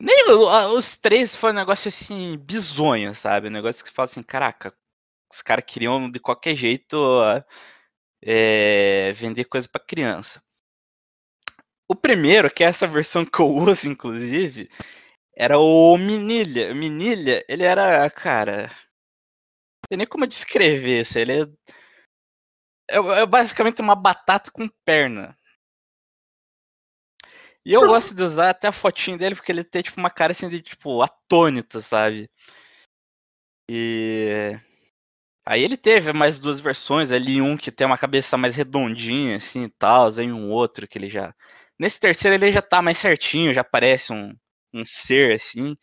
Nem os três foi um negócio assim, bizonho, sabe? Um negócio que você fala assim, caraca, os caras queriam de qualquer jeito é, vender coisa para criança. O primeiro, que é essa versão que eu uso, inclusive, era o Minilha. Minilha, ele era, cara, sei nem como descrever isso. Ele é, é, é, basicamente uma batata com perna. E eu gosto de usar até a fotinho dele porque ele tem tipo uma cara assim de tipo atônita, sabe? E aí ele teve mais duas versões, ali um que tem uma cabeça mais redondinha assim e tal, aí um outro que ele já Nesse terceiro ele já tá mais certinho, já parece um, um ser assim.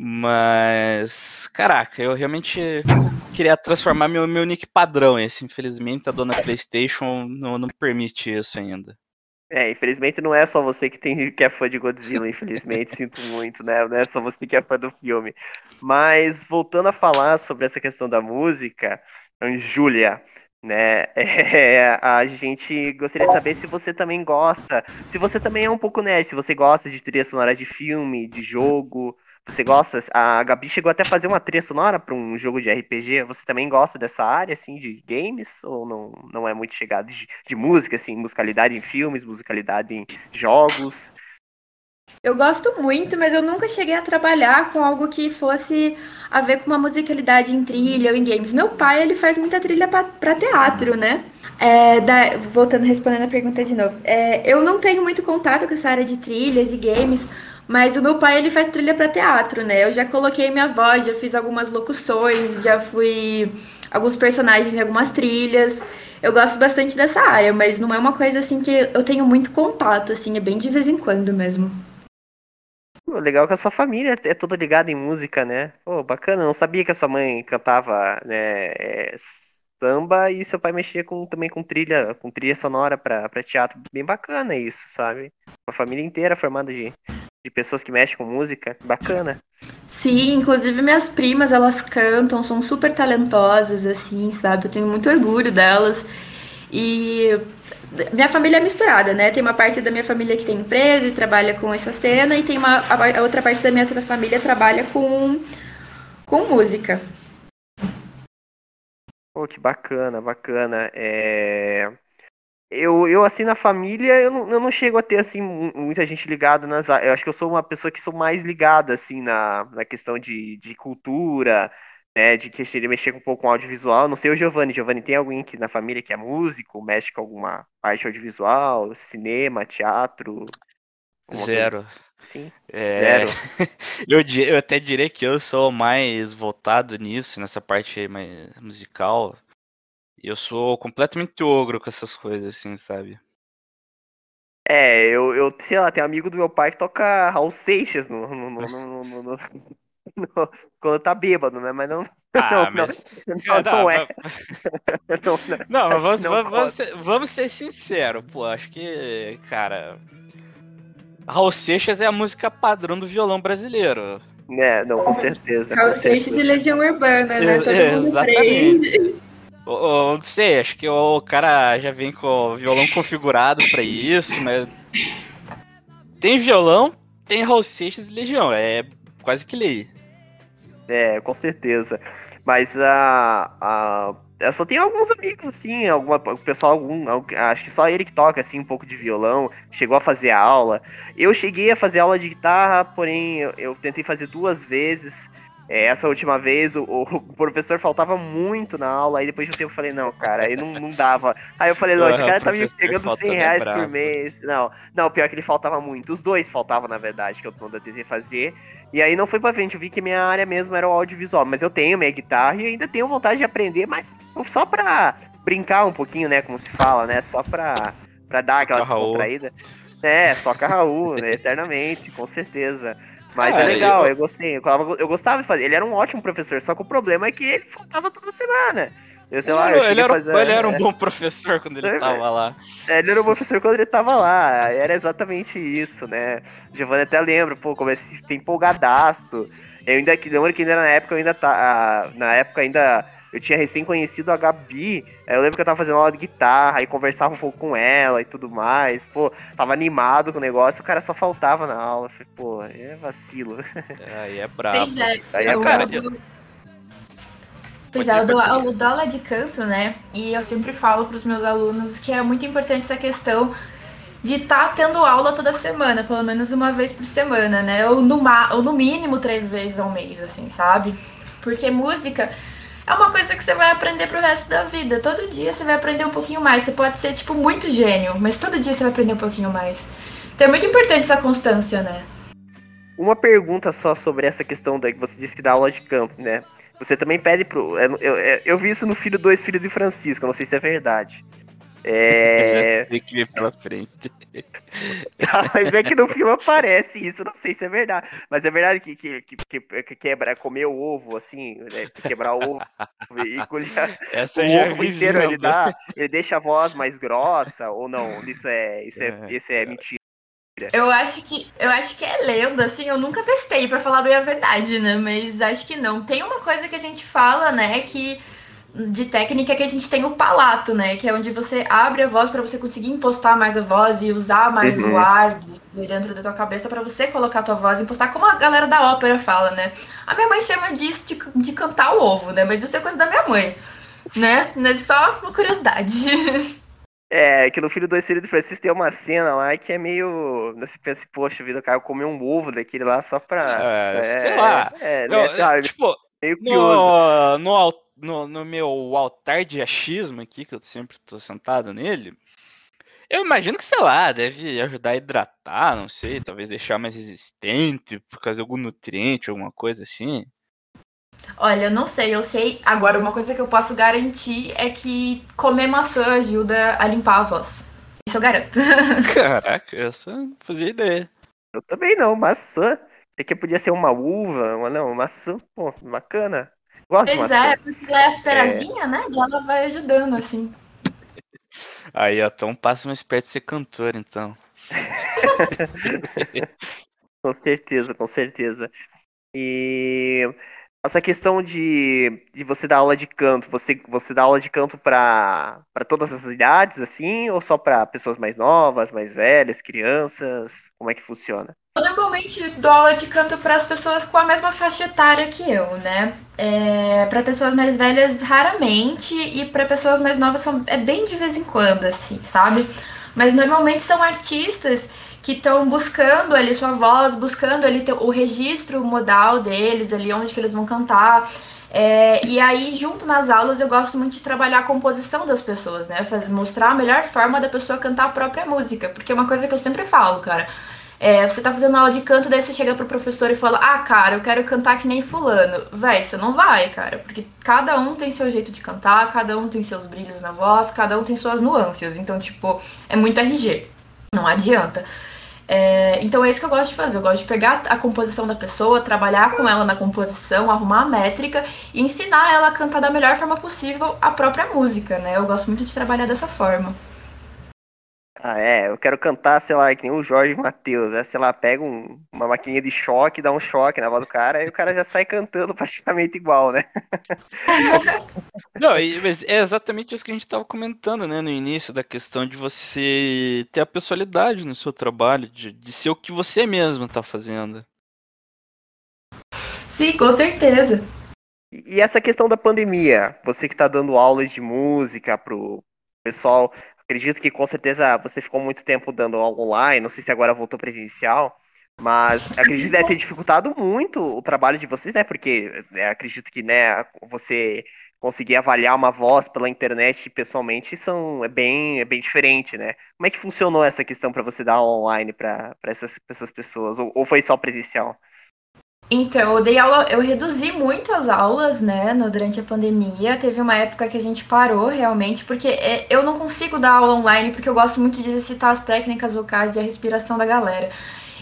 Mas, caraca, eu realmente queria transformar meu, meu nick padrão esse. Infelizmente a dona PlayStation não, não permite isso ainda. É, infelizmente não é só você que, tem, que é fã de Godzilla, infelizmente, sinto muito, né? Não é só você que é fã do filme. Mas, voltando a falar sobre essa questão da música, Anjúlia, né? É, a gente gostaria de saber se você também gosta, se você também é um pouco nerd, se você gosta de trilha sonora de filme, de jogo, você gosta? A Gabi chegou até a fazer uma trilha sonora para um jogo de RPG. Você também gosta dessa área, assim, de games? Ou não, não é muito chegado de, de música, assim, musicalidade em filmes, musicalidade em jogos? Eu gosto muito, mas eu nunca cheguei a trabalhar com algo que fosse a ver com uma musicalidade em trilha ou em games. Meu pai, ele faz muita trilha para teatro, né? É, da, voltando, respondendo a pergunta de novo. É, eu não tenho muito contato com essa área de trilhas e games, mas o meu pai, ele faz trilha para teatro, né? Eu já coloquei minha voz, já fiz algumas locuções, já fui alguns personagens em algumas trilhas. Eu gosto bastante dessa área, mas não é uma coisa assim que eu tenho muito contato, assim, é bem de vez em quando mesmo. Legal que a sua família é toda ligada em música, né? Pô, bacana, não sabia que a sua mãe cantava, né, é, samba e seu pai mexia com, também com trilha, com trilha sonora para teatro. Bem bacana isso, sabe? Uma família inteira formada de, de pessoas que mexem com música. Bacana. Sim, inclusive minhas primas, elas cantam, são super talentosas, assim, sabe? Eu tenho muito orgulho delas. E minha família é misturada, né? Tem uma parte da minha família que tem empresa e trabalha com essa cena, e tem uma a outra parte da minha família trabalha com, com música. Pô, que bacana, bacana. É... Eu, eu, assim, na família, eu não, eu não chego a ter, assim, muita gente ligada nas... Eu acho que eu sou uma pessoa que sou mais ligada, assim, na, na questão de, de cultura, né, de querer mexer um pouco com audiovisual. Não sei o Giovanni. Giovanni, tem alguém aqui na família que é músico, mexe com alguma parte audiovisual, cinema, teatro? Zero. Sim, É, zero. eu, eu até diria que eu sou mais voltado nisso, nessa parte mais musical. Eu sou completamente ogro com essas coisas, assim, sabe? É, eu, eu, sei lá, tem um amigo do meu pai que toca Raul Seixas no, no, no, no- no- no- no- quando tá bêbado, né? Mas não, Ah, não, mas. não, não, Não, não é. mas- Não, não. Não, mas vamos, não vamos- vamos ser, vamos ser sinceros, pô. Acho que, cara. Raul Seixas é a música padrão do violão brasileiro. É, não, com certeza. Raul Seixas e. Legião Urbana, né? Todo mundo exatamente. Ô, não sei, acho que o cara já vem com o violão configurado pra isso, mas. Tem violão, tem Raul Seixas e Legião, é quase que lei. É, com certeza. Mas a, a eu só tenho alguns amigos, assim, alguma, o pessoal, algum, al- acho que só ele que toca, assim, um pouco de violão, chegou a fazer aula. Eu cheguei a fazer aula de guitarra, porém, eu, eu tentei fazer duas vezes. É, essa última vez, o, o professor faltava muito na aula, aí depois de um tempo eu falei, não, cara, aí não, não dava. Aí eu falei, não, esse cara tá me pegando faltando 100 é reais por mês. Não, não, pior que ele faltava muito. Os dois faltavam, na verdade, que eu, eu tentei fazer. E aí não foi pra frente, eu vi que minha área mesmo era o audiovisual, mas eu tenho minha guitarra e ainda tenho vontade de aprender, mas só pra brincar um pouquinho, né, como se fala, né, só pra, pra dar aquela Toca Raul. descontraída. É, toca Raul, né, eternamente, com certeza. Mas é Cara, legal, eu... eu- gostei, eu gostava, de fazer, ele era um ótimo professor, só que o problema é que ele faltava toda semana. Eu sei ele, lá, eu ele, era, fazer... ele era um é. bom professor quando ele É, tava lá. É, Ele era o professor quando ele tava lá, era exatamente isso, né? Giovanni até lembra, pô, comecei a empolgadaço. Eu ainda que lembro que ainda na época eu ainda tá. ah, Na época ainda eu tinha recém conhecido a Gabi. aí Eu lembro que eu tava fazendo aula de guitarra e conversava um pouco com ela e tudo mais. Pô, tava animado com o negócio, o cara só faltava na aula. Eu Falei, pô, é vacilo. Aí é brabo. Pois é, Aí é eu, cara, eu- eu- Pois é, eu dou, eu dou aula de canto, né? E eu sempre falo para os meus alunos que é muito importante essa questão de estar tendo aula toda semana, pelo menos uma vez por semana, né? Ou no, ou no mínimo três vezes ao mês, assim, sabe? Porque música é uma coisa que você vai aprender pro resto da vida. Todo dia você vai aprender um pouquinho mais. Você pode ser, tipo, muito gênio, mas todo dia você vai aprender um pouquinho mais. Então é muito importante essa constância, né? Uma pergunta só sobre essa questão da que você disse que dá aula de canto, né? Você também pede pro. Eu, eu, eu vi isso no filho Dois Filhos de Francisco, não sei se é verdade. É. Tem que vir pela frente. Tá, mas é que no filme aparece isso, não sei se é verdade. Mas é verdade que, que, que, que- que quebra, comer o ovo, assim, né, quebrar o ovo e colher Essa o ovo vi inteiro, ele dá, ele deixa a voz mais grossa, ou não, isso é, isso é, É, isso é mentira. Eu acho que eu acho que é lenda, assim, eu nunca testei pra falar bem a verdade, né? Mas acho que não. Tem uma coisa que a gente fala, né, que de técnica é que a gente tem o palato, né? Que é onde você abre a voz para você conseguir impostar mais a voz e usar mais Uhum. o ar dentro da tua cabeça para você colocar a tua voz e impostar, como a galera da ópera fala, né? A minha mãe chama disso de, de cantar o ovo, né? Mas isso é coisa da minha mãe, né? Mas só uma curiosidade. É, que no Filho do Filho do Francisco tem uma cena lá que é meio. Você pensa, poxa vida, o cara comeu um ovo daquele lá só pra. É, sei lá. É, Não, né, sabe? tipo, Meio curioso. no, no, no, no meu altar de achismo aqui, que eu sempre tô sentado nele, eu imagino que, sei lá, deve ajudar a hidratar, não sei, talvez deixar mais resistente por causa de algum nutriente, alguma coisa assim. Olha, eu não sei, eu sei. Agora, uma coisa que eu posso garantir é que comer maçã ajuda a limpar a voz. Isso eu garanto. Caraca, essa não fazia ideia. Eu também não, maçã. Isso aqui podia ser uma uva, uma não, maçã, pô, bacana. Gosto Pois é, porque ela é asperazinha, né? E ela vai ajudando, assim. Aí, ó, então passa mais perto de ser cantor, então. Com certeza, com certeza. E essa questão de, de você dar aula de canto, você, você dá aula de canto para todas as idades, assim, ou só para pessoas mais novas, mais velhas, crianças? Como é que funciona? Eu normalmente dou aula de canto para as pessoas com a mesma faixa etária que eu, né? É, para pessoas mais velhas, raramente, e para pessoas mais novas são, é bem de vez em quando, assim, sabe? Mas normalmente são artistas que estão buscando ali sua voz, buscando ali o registro modal deles, ali onde que eles vão cantar. É, e aí, junto nas aulas, eu gosto muito de trabalhar a composição das pessoas, né? Mostrar a melhor forma da pessoa cantar a própria música. Porque é uma coisa que eu sempre falo, cara. É, você tá fazendo aula de canto, daí você chega pro professor e fala: Ah, cara, eu quero cantar que nem Fulano. Véi, você não vai, cara, porque cada um tem seu jeito de cantar, cada um tem seus brilhos na voz, cada um tem suas nuances. Então, tipo, é muito RG. Não adianta. É, então é isso que eu gosto de fazer. Eu gosto de pegar a composição da pessoa, trabalhar com ela na composição, arrumar a métrica e ensinar ela a cantar da melhor forma possível a própria música, né? Eu gosto muito de trabalhar dessa forma. Ah, é, eu quero cantar, sei lá, que nem o Jorge Matheus, né? Sei lá, pega um- uma maquininha de choque, dá um choque na voz do cara, aí o cara já sai cantando praticamente igual, né? Não, e- mas é exatamente isso que a gente estava comentando, né, no início, da questão de você ter a personalidade no seu trabalho, de, de ser o que você mesmo tá fazendo. Sim, com certeza. E essa questão da pandemia, você que está dando aulas de música pro pessoal, acredito que com certeza você ficou muito tempo dando aula online, não sei se agora voltou presencial, mas acredito que deve ter dificultado muito o trabalho de vocês, né? Porque né, acredito que né, você conseguir avaliar uma voz pela internet pessoalmente são, é, bem, é bem diferente, né? Como é que funcionou essa questão para você dar aula online para essas, pra essas pessoas? Ou, ou foi só presencial? Então, eu dei aula, eu reduzi muito as aulas, né, no- durante a pandemia. Teve uma época que a gente parou realmente, porque é, eu não consigo dar aula online porque eu gosto muito de exercitar as técnicas vocais e a respiração da galera.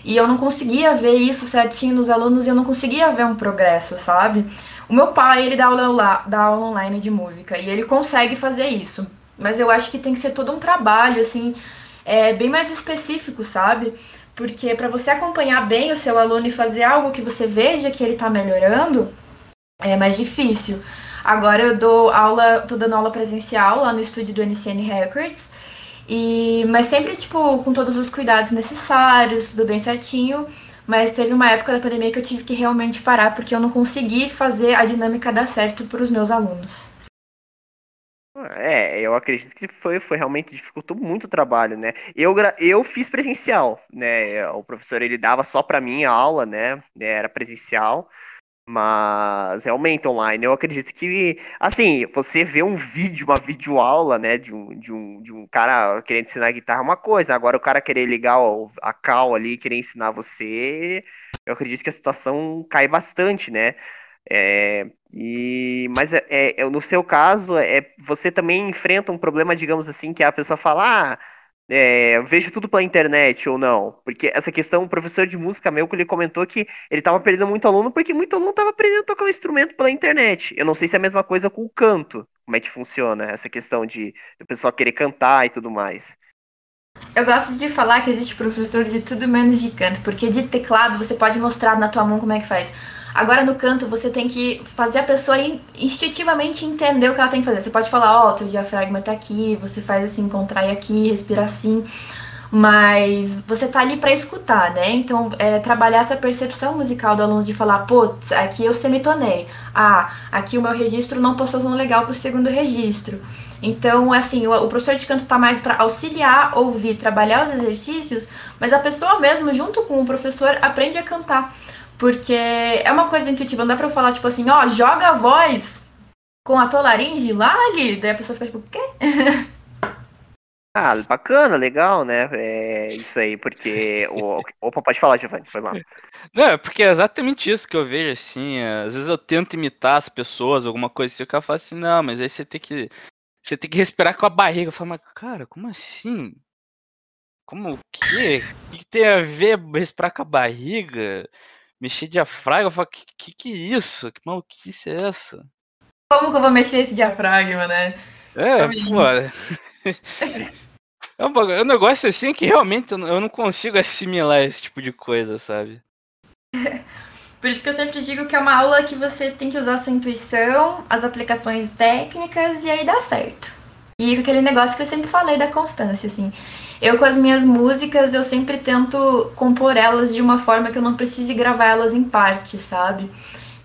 E eu não conseguia ver isso certinho nos alunos e eu não conseguia ver um progresso, sabe? O meu pai, ele dá aula, dá aula online de música e ele consegue fazer isso. Mas eu acho que tem que ser todo um trabalho, assim, é, bem mais específico, sabe? Porque para você acompanhar bem o seu aluno e fazer algo que você veja que ele está melhorando, é mais difícil. Agora eu dou aula, tô dando aula presencial lá no estúdio do NCN Records. E, mas sempre, tipo, com todos os cuidados necessários, tudo bem certinho. Mas teve uma época da pandemia que eu tive que realmente parar, porque eu não consegui fazer a dinâmica dar certo para os meus alunos. É, eu acredito que foi, foi realmente dificultou muito o trabalho, né? Eu, eu fiz presencial, né? O professor ele dava só para mim a aula, né? Era presencial, mas realmente online. Eu acredito que, assim, você vê um vídeo, uma videoaula, né? De um, de um, de um cara querendo ensinar guitarra é uma coisa. Agora o cara querer ligar a cal ali, querer ensinar você, eu acredito que a situação cai bastante, né? É, e, mas é, é- é- no seu caso, é, você também enfrenta um problema, digamos assim, que a pessoa fala, ah, é, vejo tudo pela internet ou não. Porque essa questão, o professor de música meu, que ele comentou que ele estava perdendo muito aluno porque muito aluno estava aprendendo a tocar um instrumento pela internet. Eu não sei se é a mesma coisa com o canto, como é que funciona essa questão de o pessoal querer cantar e tudo mais. Eu gosto de falar que existe professor de tudo menos de canto, porque de teclado você pode mostrar na tua mão como é que faz. Agora no canto você tem que fazer a pessoa in- instintivamente entender o que ela tem que fazer. Você pode falar, ó, teu diafragma tá aqui, você faz assim, contrai aqui, respira assim. Mas você tá ali pra escutar, né? Então, é, trabalhar essa percepção musical do aluno de falar, putz, aqui eu semitonei. Ah, aqui o meu registro não passou tão legal pro segundo registro. Então, assim, o, professor de canto tá mais para auxiliar, ouvir, trabalhar os exercícios, mas a pessoa mesmo, junto com o professor, aprende a cantar. Porque é uma coisa intuitiva, não dá pra eu falar, tipo assim, ó, joga a voz com a tua laringe lá ali. Daí a pessoa fica tipo, o quê? Ah, bacana, legal, né? É isso aí, porque. o- Opa, pode falar, Giovanni, foi mal. Não, é porque é exatamente isso que eu vejo, assim. é, Às vezes eu tento imitar as pessoas, alguma coisa assim, o cara fala assim, não, mas aí você tem que. Você tem que respirar com a barriga. Eu falo, mas cara, como assim? Como o quê? O que, que tem a ver respirar com a barriga? Mexer diafragma? Eu falo, que, que que é isso? Que maluquice é essa? Como que eu vou mexer esse diafragma, né? É, Também. pô. É um, é um negócio assim que realmente eu não, eu não consigo assimilar esse tipo de coisa, sabe? Por isso que eu sempre digo que é uma aula que você tem que usar a sua intuição, as aplicações técnicas e aí dá certo. E aquele negócio que eu sempre falei da constância, assim. Eu com as minhas músicas, eu sempre tento compor elas de uma forma que eu não precise gravar elas em partes, sabe?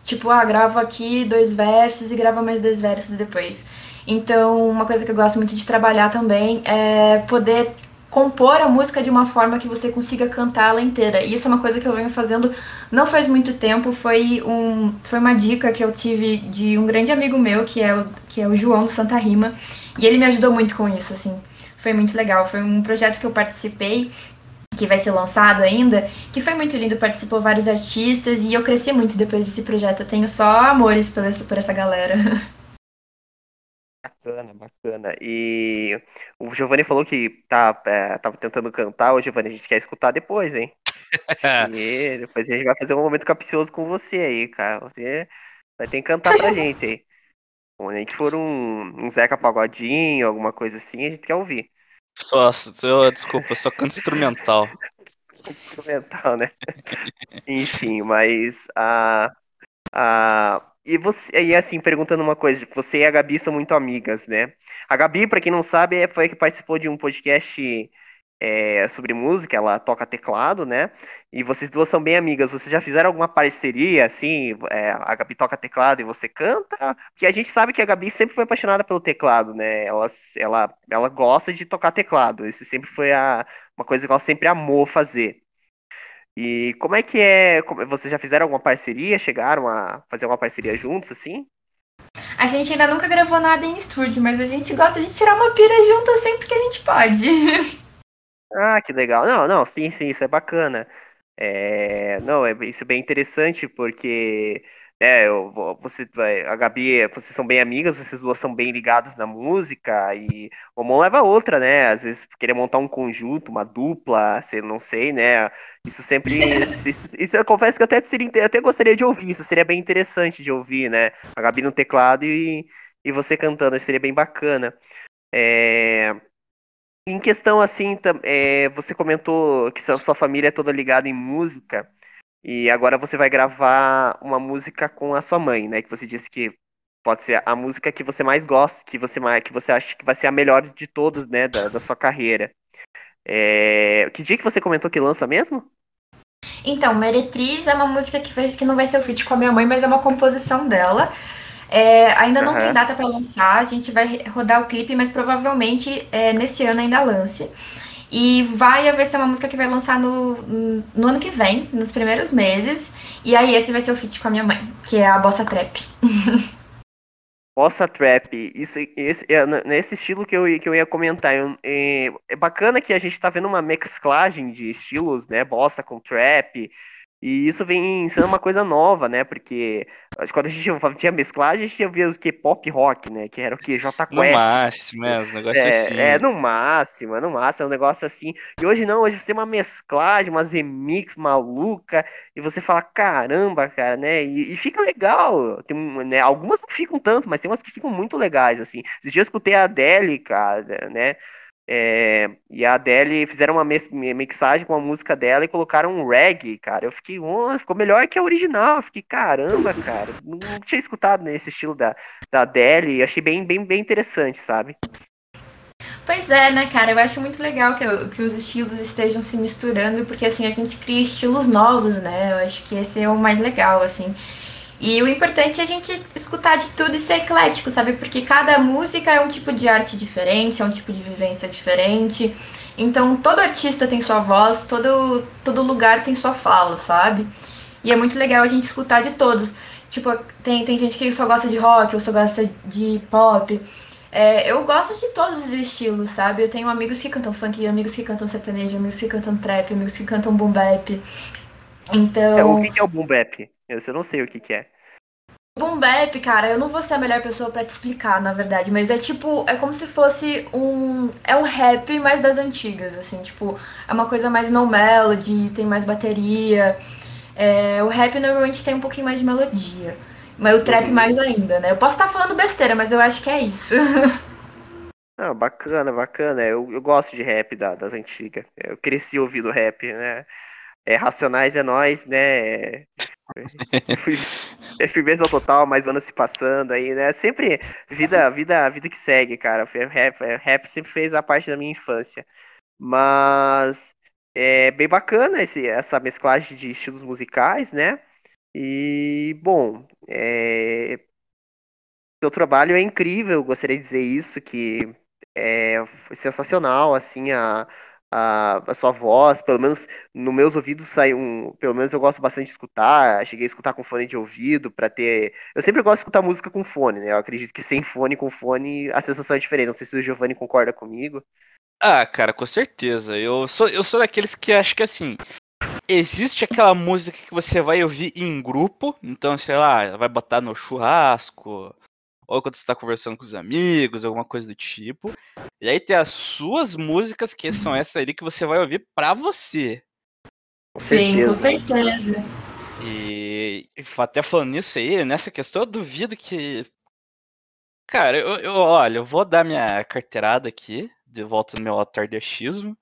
Tipo, ah, gravo aqui dois versos e gravo mais dois versos depois. Então, uma coisa que eu gosto muito de trabalhar também é poder compor a música de uma forma que você consiga cantar ela inteira. E isso é uma coisa que eu venho fazendo não faz muito tempo, foi, um, foi uma dica que eu tive de um grande amigo meu, que é, o, que é o João do Santa Rima, e ele me ajudou muito com isso, assim. Foi muito legal, foi um projeto que eu participei, que vai ser lançado ainda, que foi muito lindo, participou vários artistas, e eu cresci muito depois desse projeto, eu tenho só amores por essa, por essa galera. Bacana, bacana. E o Giovanni falou que tá, é, tava tentando cantar. Ô, Giovanni, a gente quer escutar depois, hein? E depois a gente vai fazer um momento capcioso com você aí, cara. Você vai ter que cantar pra gente aí. Quando a gente for um, um Zeca Pagodinho, alguma coisa assim, a gente quer ouvir. Só, só desculpa, só canto instrumental. Instrumental, né? Enfim, mas a. a e você, e assim, perguntando uma coisa, você e a Gabi são muito amigas, né? A Gabi, pra quem não sabe, é- foi a que participou de um podcast é, sobre música, ela toca teclado, né? E vocês duas são bem amigas. Vocês já fizeram alguma parceria, assim? é, a Gabi toca teclado e você canta? Porque a gente sabe que a Gabi sempre foi apaixonada pelo teclado, né? Ela, ela, ela gosta de tocar teclado. Esse sempre foi a, uma coisa que ela sempre amou fazer. E como é que é? Vocês já fizeram alguma parceria? Chegaram a fazer uma parceria juntos, assim? A gente ainda nunca gravou nada em estúdio, mas a gente gosta de tirar uma pira junto sempre que a gente pode. Ah, que legal. Não, não, sim, sim, isso é bacana. É, não, é isso é bem interessante porque é, eu vou- você vai, a Gabi, vocês são bem amigas, vocês duas são bem ligadas na música e uma leva a outra, né? Às vezes querer montar um conjunto, uma dupla, sei, não sei, né? Isso sempre, isso, isso eu confesso que eu até seria, eu até gostaria de ouvir, isso seria bem interessante de ouvir, né? A Gabi no teclado e, e você cantando, isso seria bem bacana. É, em questão assim, é, você comentou que sua sua família é toda ligada em música e agora você vai gravar uma música com a sua mãe, né? Que você disse que pode ser a música que você mais gosta, que você mais, que você acha que vai ser a melhor de todas, né? Da, da sua carreira. É, que dia que você comentou que lança mesmo? Então, Meretriz é uma música que, fez, que não vai ser o feat com a minha mãe, mas é uma composição dela. É, ainda não Aham. tem data para lançar, a gente vai rodar o clipe, mas provavelmente é, nesse ano ainda lance. E vai haver ser uma música que vai lançar no, no ano que vem, nos primeiros meses. E aí esse vai ser o feat com a minha mãe, que é a Bossa Trap. Bossa Trap, isso, esse, é nesse estilo que eu, ia- que eu ia comentar. eu- é, é bacana que a gente tá vendo uma mesclagem de estilos, né? Bossa com trap. E isso vem sendo uma coisa nova, né? Porque quando a gente tinha mesclagem, a gente ia ver os que pop rock, né? Que era o que? J No Quest. máximo, é, os negócios assim. É, é, no máximo, é no máximo, é um negócio assim. E hoje não, hoje você tem uma mesclagem, umas remix maluca, e você fala, caramba, cara, né? E, e fica legal. Tem, um, né? Algumas não ficam tanto, mas tem umas que ficam muito legais, assim. Esses dias eu escutei a Adele, cara, né? É, e a Adele fizeram uma mixagem com a música dela e colocaram um reggae, cara. Eu fiquei, "Nossa, ficou melhor que a original. Eu fiquei, caramba, cara. Não, não tinha escutado nesse estilo da, da Adele e achei bem, bem, bem interessante, sabe? Pois é, né, cara? Eu acho muito legal que, que os estilos estejam se misturando, porque assim a gente cria estilos novos, né? Eu acho que esse é o mais legal, assim. E o importante é a gente escutar de tudo e ser eclético, sabe? Porque cada música é um tipo de arte diferente, é um tipo de vivência diferente. Então todo artista tem sua voz, todo, todo lugar tem sua fala, sabe? E é muito legal a gente escutar de todos. Tipo, tem, tem gente que só gosta de rock, ou só gosta de pop. É, eu gosto de todos os estilos, sabe? Eu tenho amigos que cantam funk, amigos que cantam sertanejo, amigos que cantam trap, amigos que cantam boom bap. Então, É, o que, que é o boom bap? Eu, eu não sei o que, que é. boom bap, cara, eu não vou ser a melhor pessoa pra te explicar, na verdade, mas é tipo, é como se fosse um, é um rap mais das antigas, assim, tipo, é uma coisa mais no melody, tem mais bateria. É, o rap normalmente tem um pouquinho mais de melodia. Mas o trap Uhum. mais ainda, né? Eu posso estar falando besteira, mas eu acho que é isso. Ah, bacana, bacana. Eu, eu gosto de rap da- das antigas. Eu cresci ouvindo rap, né? É, Racionais é nós, né? É, firmeza total, mais anos se passando aí, né? Sempre vida, vida, vida que segue, cara. Rap, rap sempre fez a parte da minha infância. Mas é bem bacana esse, essa mesclagem de estilos musicais, né? E, bom, é, seu trabalho é incrível, gostaria de dizer isso, que é sensacional, assim, a, a, a sua voz, pelo menos nos meus ouvidos sai um, pelo menos eu gosto bastante de escutar, cheguei a escutar com fone de ouvido para ter, eu sempre gosto de escutar música com fone, né? Eu acredito que sem fone, com fone, a sensação é diferente. Não sei se o Giovanni concorda comigo. Ah, cara, com certeza. Eu sou, eu sou daqueles que acho que assim. Existe aquela música que você vai ouvir em grupo, então, sei lá, vai botar no churrasco, ou quando você tá conversando com os amigos, alguma coisa do tipo. E aí tem as suas músicas, que são essas ali que você vai ouvir pra você. Com Sim, com certeza. E e até falando nisso aí, nessa questão, eu duvido que. Cara, eu, eu olha, eu vou dar minha carteirada aqui, de volta no meu atardechismo.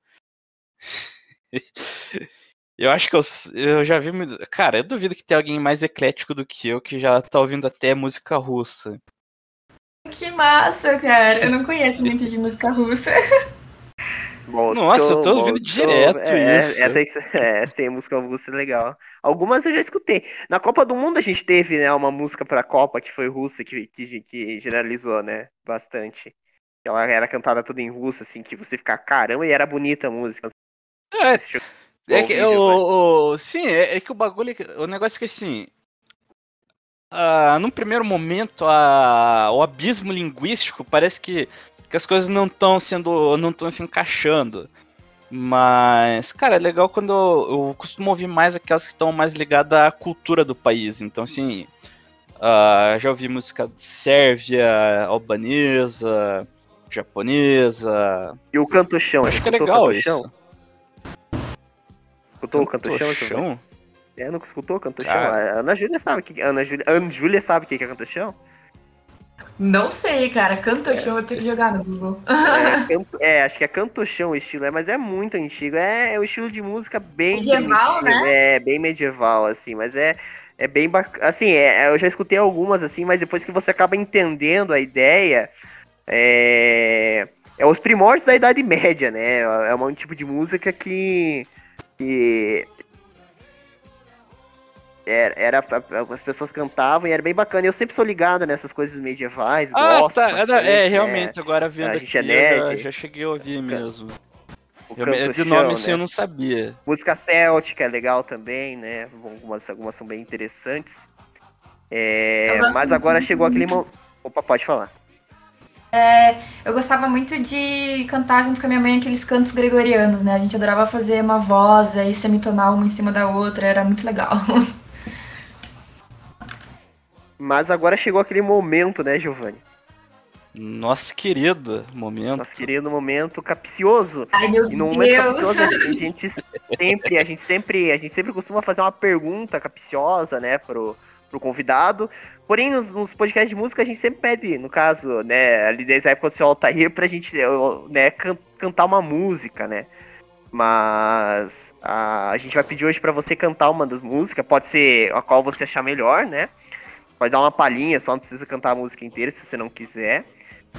Eu acho que eu, eu já vi. muito- Cara, eu duvido que tenha alguém mais eclético do que eu que já tá ouvindo até música russa. Que massa, cara. Eu não conheço muito de música russa. Bom, Nossa, eu tô ouvindo se direto é, isso. Essa é, essa tem música russa legal. Algumas eu já escutei. Na Copa do Mundo a gente teve, né, uma música pra Copa que foi russa, que, que, que generalizou, né, bastante. Ela era cantada tudo em russo, assim, que você fica, caramba, e era bonita a música. É, É que vídeo, o, o- sim, é, é que o bagulho, é o negócio é que assim, ah, num primeiro momento a, o abismo linguístico parece que, que as coisas não estão sendo, não estão se encaixando. Mas, cara, é legal quando eu, eu costumo ouvir mais aquelas que estão mais ligadas à cultura do país. Então, assim, ah, já ouvi música sérvia, albanesa, japonesa. E o Canto Chão, Acho que é legal Canto isso. O Canto Chão? Chão? É, nunca escutou o Canto Chão? Cara. A Ana Júlia sabe que Ana Júlia, Ana Júlia sabe o que é Canto Chão? Não sei, cara. Canto chão, eu tenho que jogar no Google. É, canto- é, acho que é cantochão o estilo, é, mas é muito antigo. É, é o estilo de música bem Medieval, primitivo, É, bem medieval, assim, mas é, é bem bacana. Assim, é, eu já escutei algumas, assim, mas depois que você acaba entendendo a ideia, é, é os primórdios da Idade Média, né? É um tipo de música que. que era, era- as pessoas cantavam e era bem bacana. Eu sempre sou ligado nessas coisas medievais, Ah, gosto tá. bastante, é, né? realmente, agora vendo A aqui, gente é eu nerd. já, já cheguei a ouvir mesmo. O Eu, me- de cantochão, nome assim né? eu não sabia. Música céltica é legal também, né? Algumas, algumas são bem interessantes. É, mas agora muito chegou aquele momento. Opa, pode falar. Eu gostava muito de cantar junto com a minha mãe aqueles cantos gregorianos, né? A gente adorava fazer uma voz e semitonar uma em cima da outra, era muito legal. Mas agora chegou aquele momento, né, Giovanni? Nossa querido momento. Nosso querido momento capcioso. Ai, meu E no momento Deus! capcioso, a gente sempre, a gente sempre, a gente sempre costuma fazer uma pergunta capciosa, né, pro, pro convidado. Porém, nos, nos podcasts de música, a gente sempre pede, no caso, né, ali desde a época do seu Altair, pra gente, né, can- cantar uma música, né? Mas a, a gente vai pedir hoje pra você cantar uma das músicas, pode ser a qual você achar melhor, né? Pode dar uma palhinha, só não precisa cantar a música inteira se você não quiser.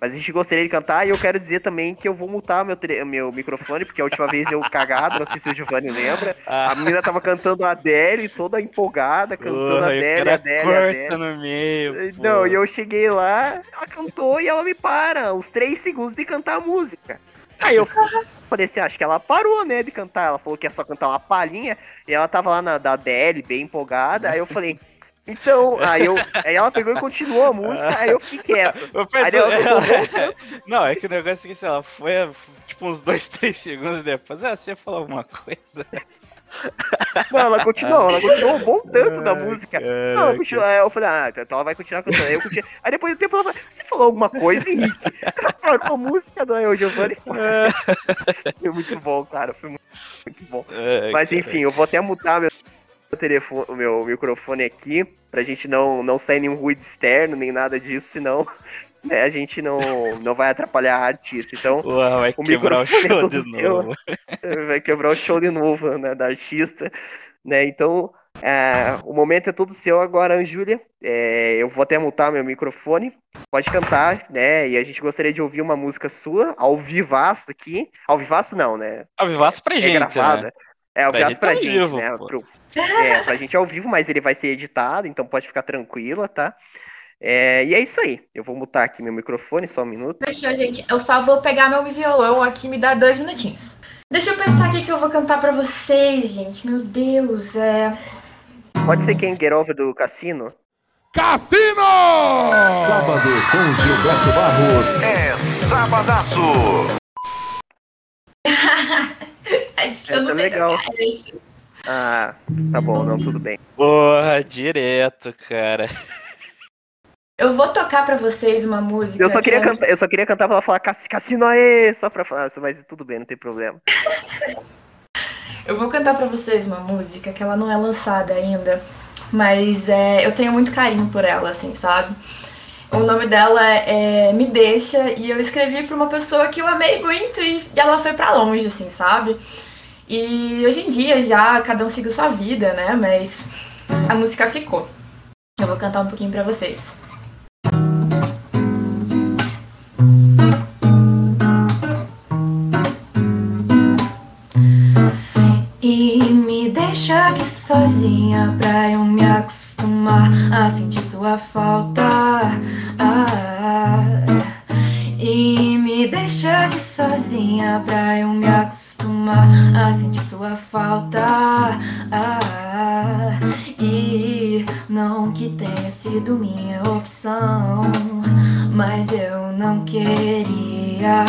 Mas a gente gostaria de cantar e eu quero dizer também que eu vou mutar meu, meu microfone, porque a última vez deu cagado, não sei se o Giovanni lembra. A menina tava cantando a Adele, toda empolgada, cantando a Adele, Adele, Adele. no meio. pô. Não, e eu cheguei lá, ela cantou e ela me para, uns três segundos de cantar a música. Aí eu falei assim, acho que ela parou, né, de cantar. Ela falou que ia só cantar uma palhinha, e ela tava lá na da Adele, bem empolgada. Aí eu falei, então, aí, eu, aí ela pegou e continuou a música, aí eu fiquei quieto. Ô, Aí ela Não, é que o negócio é que, sei lá, foi tipo uns dois, três segundos depois. Ah, você falou alguma coisa? não, ela continuou, ela continuou um bom tanto da música. Não, ela continuou, aí eu falei, ah, então ela vai continuar cantando. Aí, eu continuei, aí depois do tempo ela falou, você falou alguma coisa, Henrique? Ela parou a música do Eu Giovanni. Foi muito bom, cara, foi muito, muito bom. É, Mas enfim, eu vou até mutar meu telefone, o meu microfone aqui, pra gente não, não sair nenhum ruído externo, nem nada disso, senão né, a gente não, não vai atrapalhar a artista. Então, Uau, vai o quebrar o microfone é show de seu. novo. vai quebrar o show de novo, né, da artista, né? Então, é, o momento é todo seu agora, Júlia. É, eu vou até mutar meu microfone. Pode cantar, né? E a gente gostaria de ouvir uma música sua, ao vivaço aqui. Ao vivaço não, né? Ao vivaço pra é gente, gravada. né? É, ao Pra vivaço gente pra gente, vivo, né? Pro- é, pra gente ao vivo, mas ele vai ser editado, então pode ficar tranquila, tá? É, e é isso aí. Eu vou mutar aqui meu microfone, só um minuto. Fechou, gente. Eu só vou pegar meu violão aqui, me dá dois minutinhos. Deixa eu pensar o que eu vou cantar pra vocês, gente. Meu Deus, é. Pode ser quem Get Over do Cassino? Cassino! Sábado com Gilberto Barros. É sabadaço! Acho que eu Essa não é legal. cantar esse. Ah, tá bom, não, tudo bem. Porra, direto, cara. Eu vou tocar pra vocês uma música. Eu só queria que cantar, eu só queria cantar pra ela falar "Cass- Cassino aê, só pra falar, mas tudo bem, não tem problema. Eu vou cantar pra vocês uma música que ela não é lançada ainda, mas é, eu tenho muito carinho por ela, assim, sabe? O nome dela é Me Deixa e eu escrevi pra uma pessoa que eu amei muito e ela foi pra longe, assim, sabe? E hoje em dia já cada um seguiu sua vida, né? Mas a música ficou. Eu vou cantar um pouquinho pra vocês. E me deixa aqui sozinha pra eu me acostumar a sentir sua falta. Ah, e me deixa aqui sozinha pra eu me acostumar a sentir sua falta. Ah, e não que tenha sido minha opção, mas eu não queria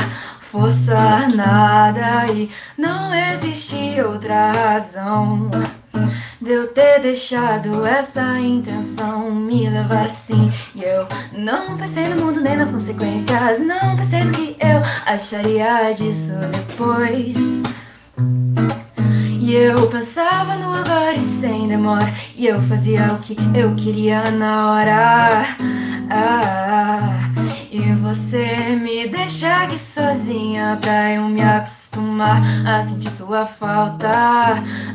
forçar nada e não existe outra razão de eu ter deixado essa intenção me levar assim. E eu não pensei no mundo nem nas consequências, não pensei no que eu acharia disso depois. E eu pensava no agora e sem demora, e eu fazia o que eu queria na hora. Ah, e você me deixa aqui sozinha pra eu me acostumar a sentir sua falta.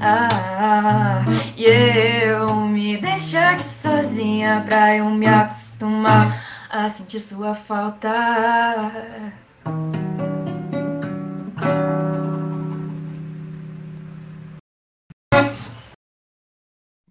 Ah, e eu me deixa aqui sozinha pra eu me acostumar a sentir sua falta.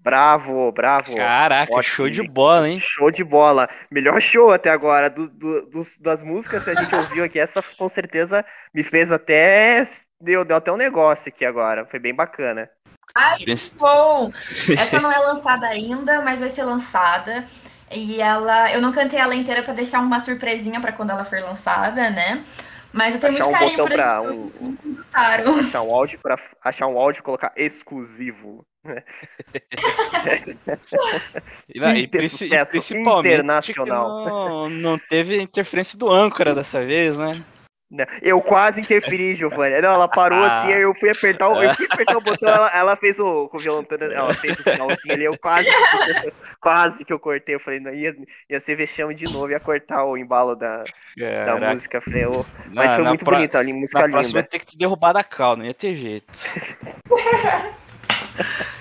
Bravo, bravo. Caraca, Ótimo, show de bola, hein? Show de bola. Melhor show até agora. Do- do- dos- das músicas que a gente ouviu aqui, essa com certeza me fez até. Deu, deu até um negócio aqui agora. Foi bem bacana. Ai, Pens- bom! Essa não é lançada ainda, mas vai ser lançada. E ela, eu não cantei ela inteira pra deixar uma surpresinha pra quando ela for lançada, né? Mas eu tenho Achar um muito carinho botão por pra. eles Um, um- que achar um áudio para achar um áudio e colocar exclusivo. E, não, e e principalmente internacional. não, não teve interferência do âncora dessa vez, né? Eu quase interferi, Giovanni. Não, ela parou assim, aí eu fui apertar o, eu fui apertar o botão, ela, ela fez o com o violão, ela fez o finalzinho ali, eu quase, quase que eu cortei. Eu falei, não, ia, ia ser vexame de novo, ia cortar o embalo da, da Caraca. música. Falei, ô, mas Na- foi muito pro- bonita, ali, música Na próxima linda. vai ter que te derrubar da cal, não ia ter jeito.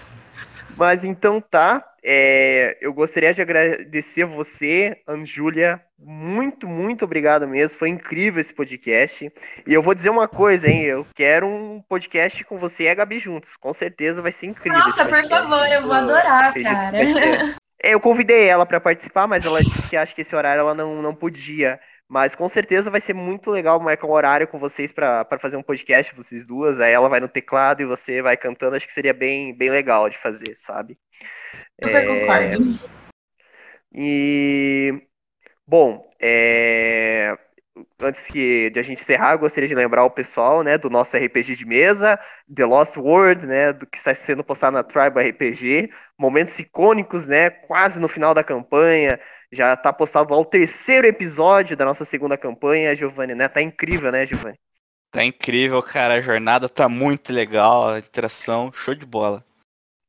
Mas então tá. é, eu gostaria de agradecer você, Anjúlia. Muito, muito obrigado mesmo. Foi incrível esse podcast. E eu vou dizer uma coisa, hein? Eu quero um podcast com você e a Gabi juntos. Com certeza vai ser incrível. Nossa, por favor, eu vou adorar, cara. É, eu convidei ela pra participar, mas ela disse que acha que esse horário ela não, não podia. Mas com certeza vai ser muito legal marcar um horário com vocês pra fazer um podcast, vocês duas. Aí ela vai no teclado e você vai cantando. Acho que seria bem, bem legal de fazer, sabe? Super concordo. E bom, é, antes que de a gente encerrar, gostaria de lembrar o pessoal, né, do nosso RPG de mesa, The Lost World, né, do que está sendo postado na Tribe RPG, momentos icônicos, né, quase no final da campanha. Já tá postado lá o terceiro episódio da nossa segunda campanha, Giovanni, né? Tá incrível, né, Giovanni? Tá incrível, cara. A jornada tá muito legal, a interação, show de bola.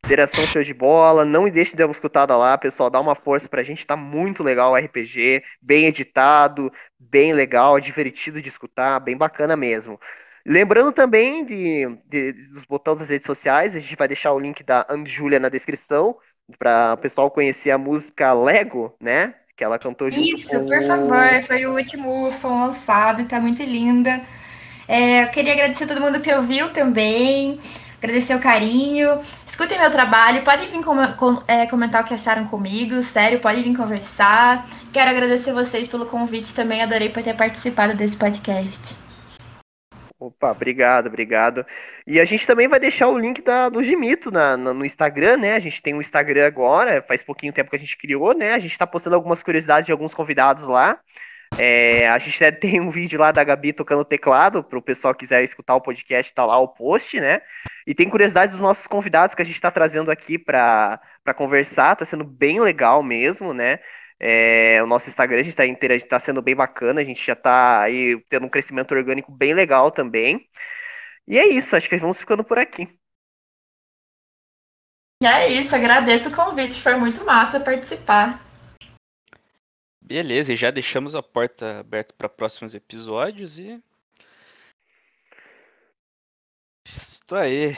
Interação show de bola, não deixe de dar uma escutada lá, pessoal, dá uma força pra gente, tá muito legal o RPG, bem editado, bem legal, divertido de escutar, bem bacana mesmo. Lembrando também de, de- dos botões das redes sociais, a gente vai deixar o link da Anjúlia na descrição, para o pessoal conhecer a música Lego, né? Que ela cantou junto Isso, com por favor. Foi o último som lançado e tá muito linda. É, eu queria agradecer a todo mundo que ouviu também. Agradecer o carinho. Escutem meu trabalho. Podem vir com- com- é, comentar o que acharam comigo. Sério, podem vir conversar. Quero agradecer vocês pelo convite também. Adorei por ter participado desse podcast. Opa, obrigado, obrigado. E a gente também vai deixar o link da, do Gimito na, na- no Instagram, né? A gente tem um Instagram agora, faz pouquinho tempo que a gente criou, né? A gente tá postando algumas curiosidades de alguns convidados lá. É, a gente tem um vídeo lá da Gabi tocando teclado, para o pessoal que quiser escutar o podcast, tá lá o post, né? E tem curiosidades dos nossos convidados que a gente tá trazendo aqui para conversar, tá sendo bem legal mesmo, né? É, o nosso Instagram a gente tá, interagindo, tá sendo bem bacana, a gente já tá aí tendo um crescimento orgânico bem legal também. E é isso, acho que vamos ficando por aqui. É isso, agradeço o convite. Foi muito massa participar. Beleza, e já deixamos a porta aberta para próximos episódios e. Isso aí.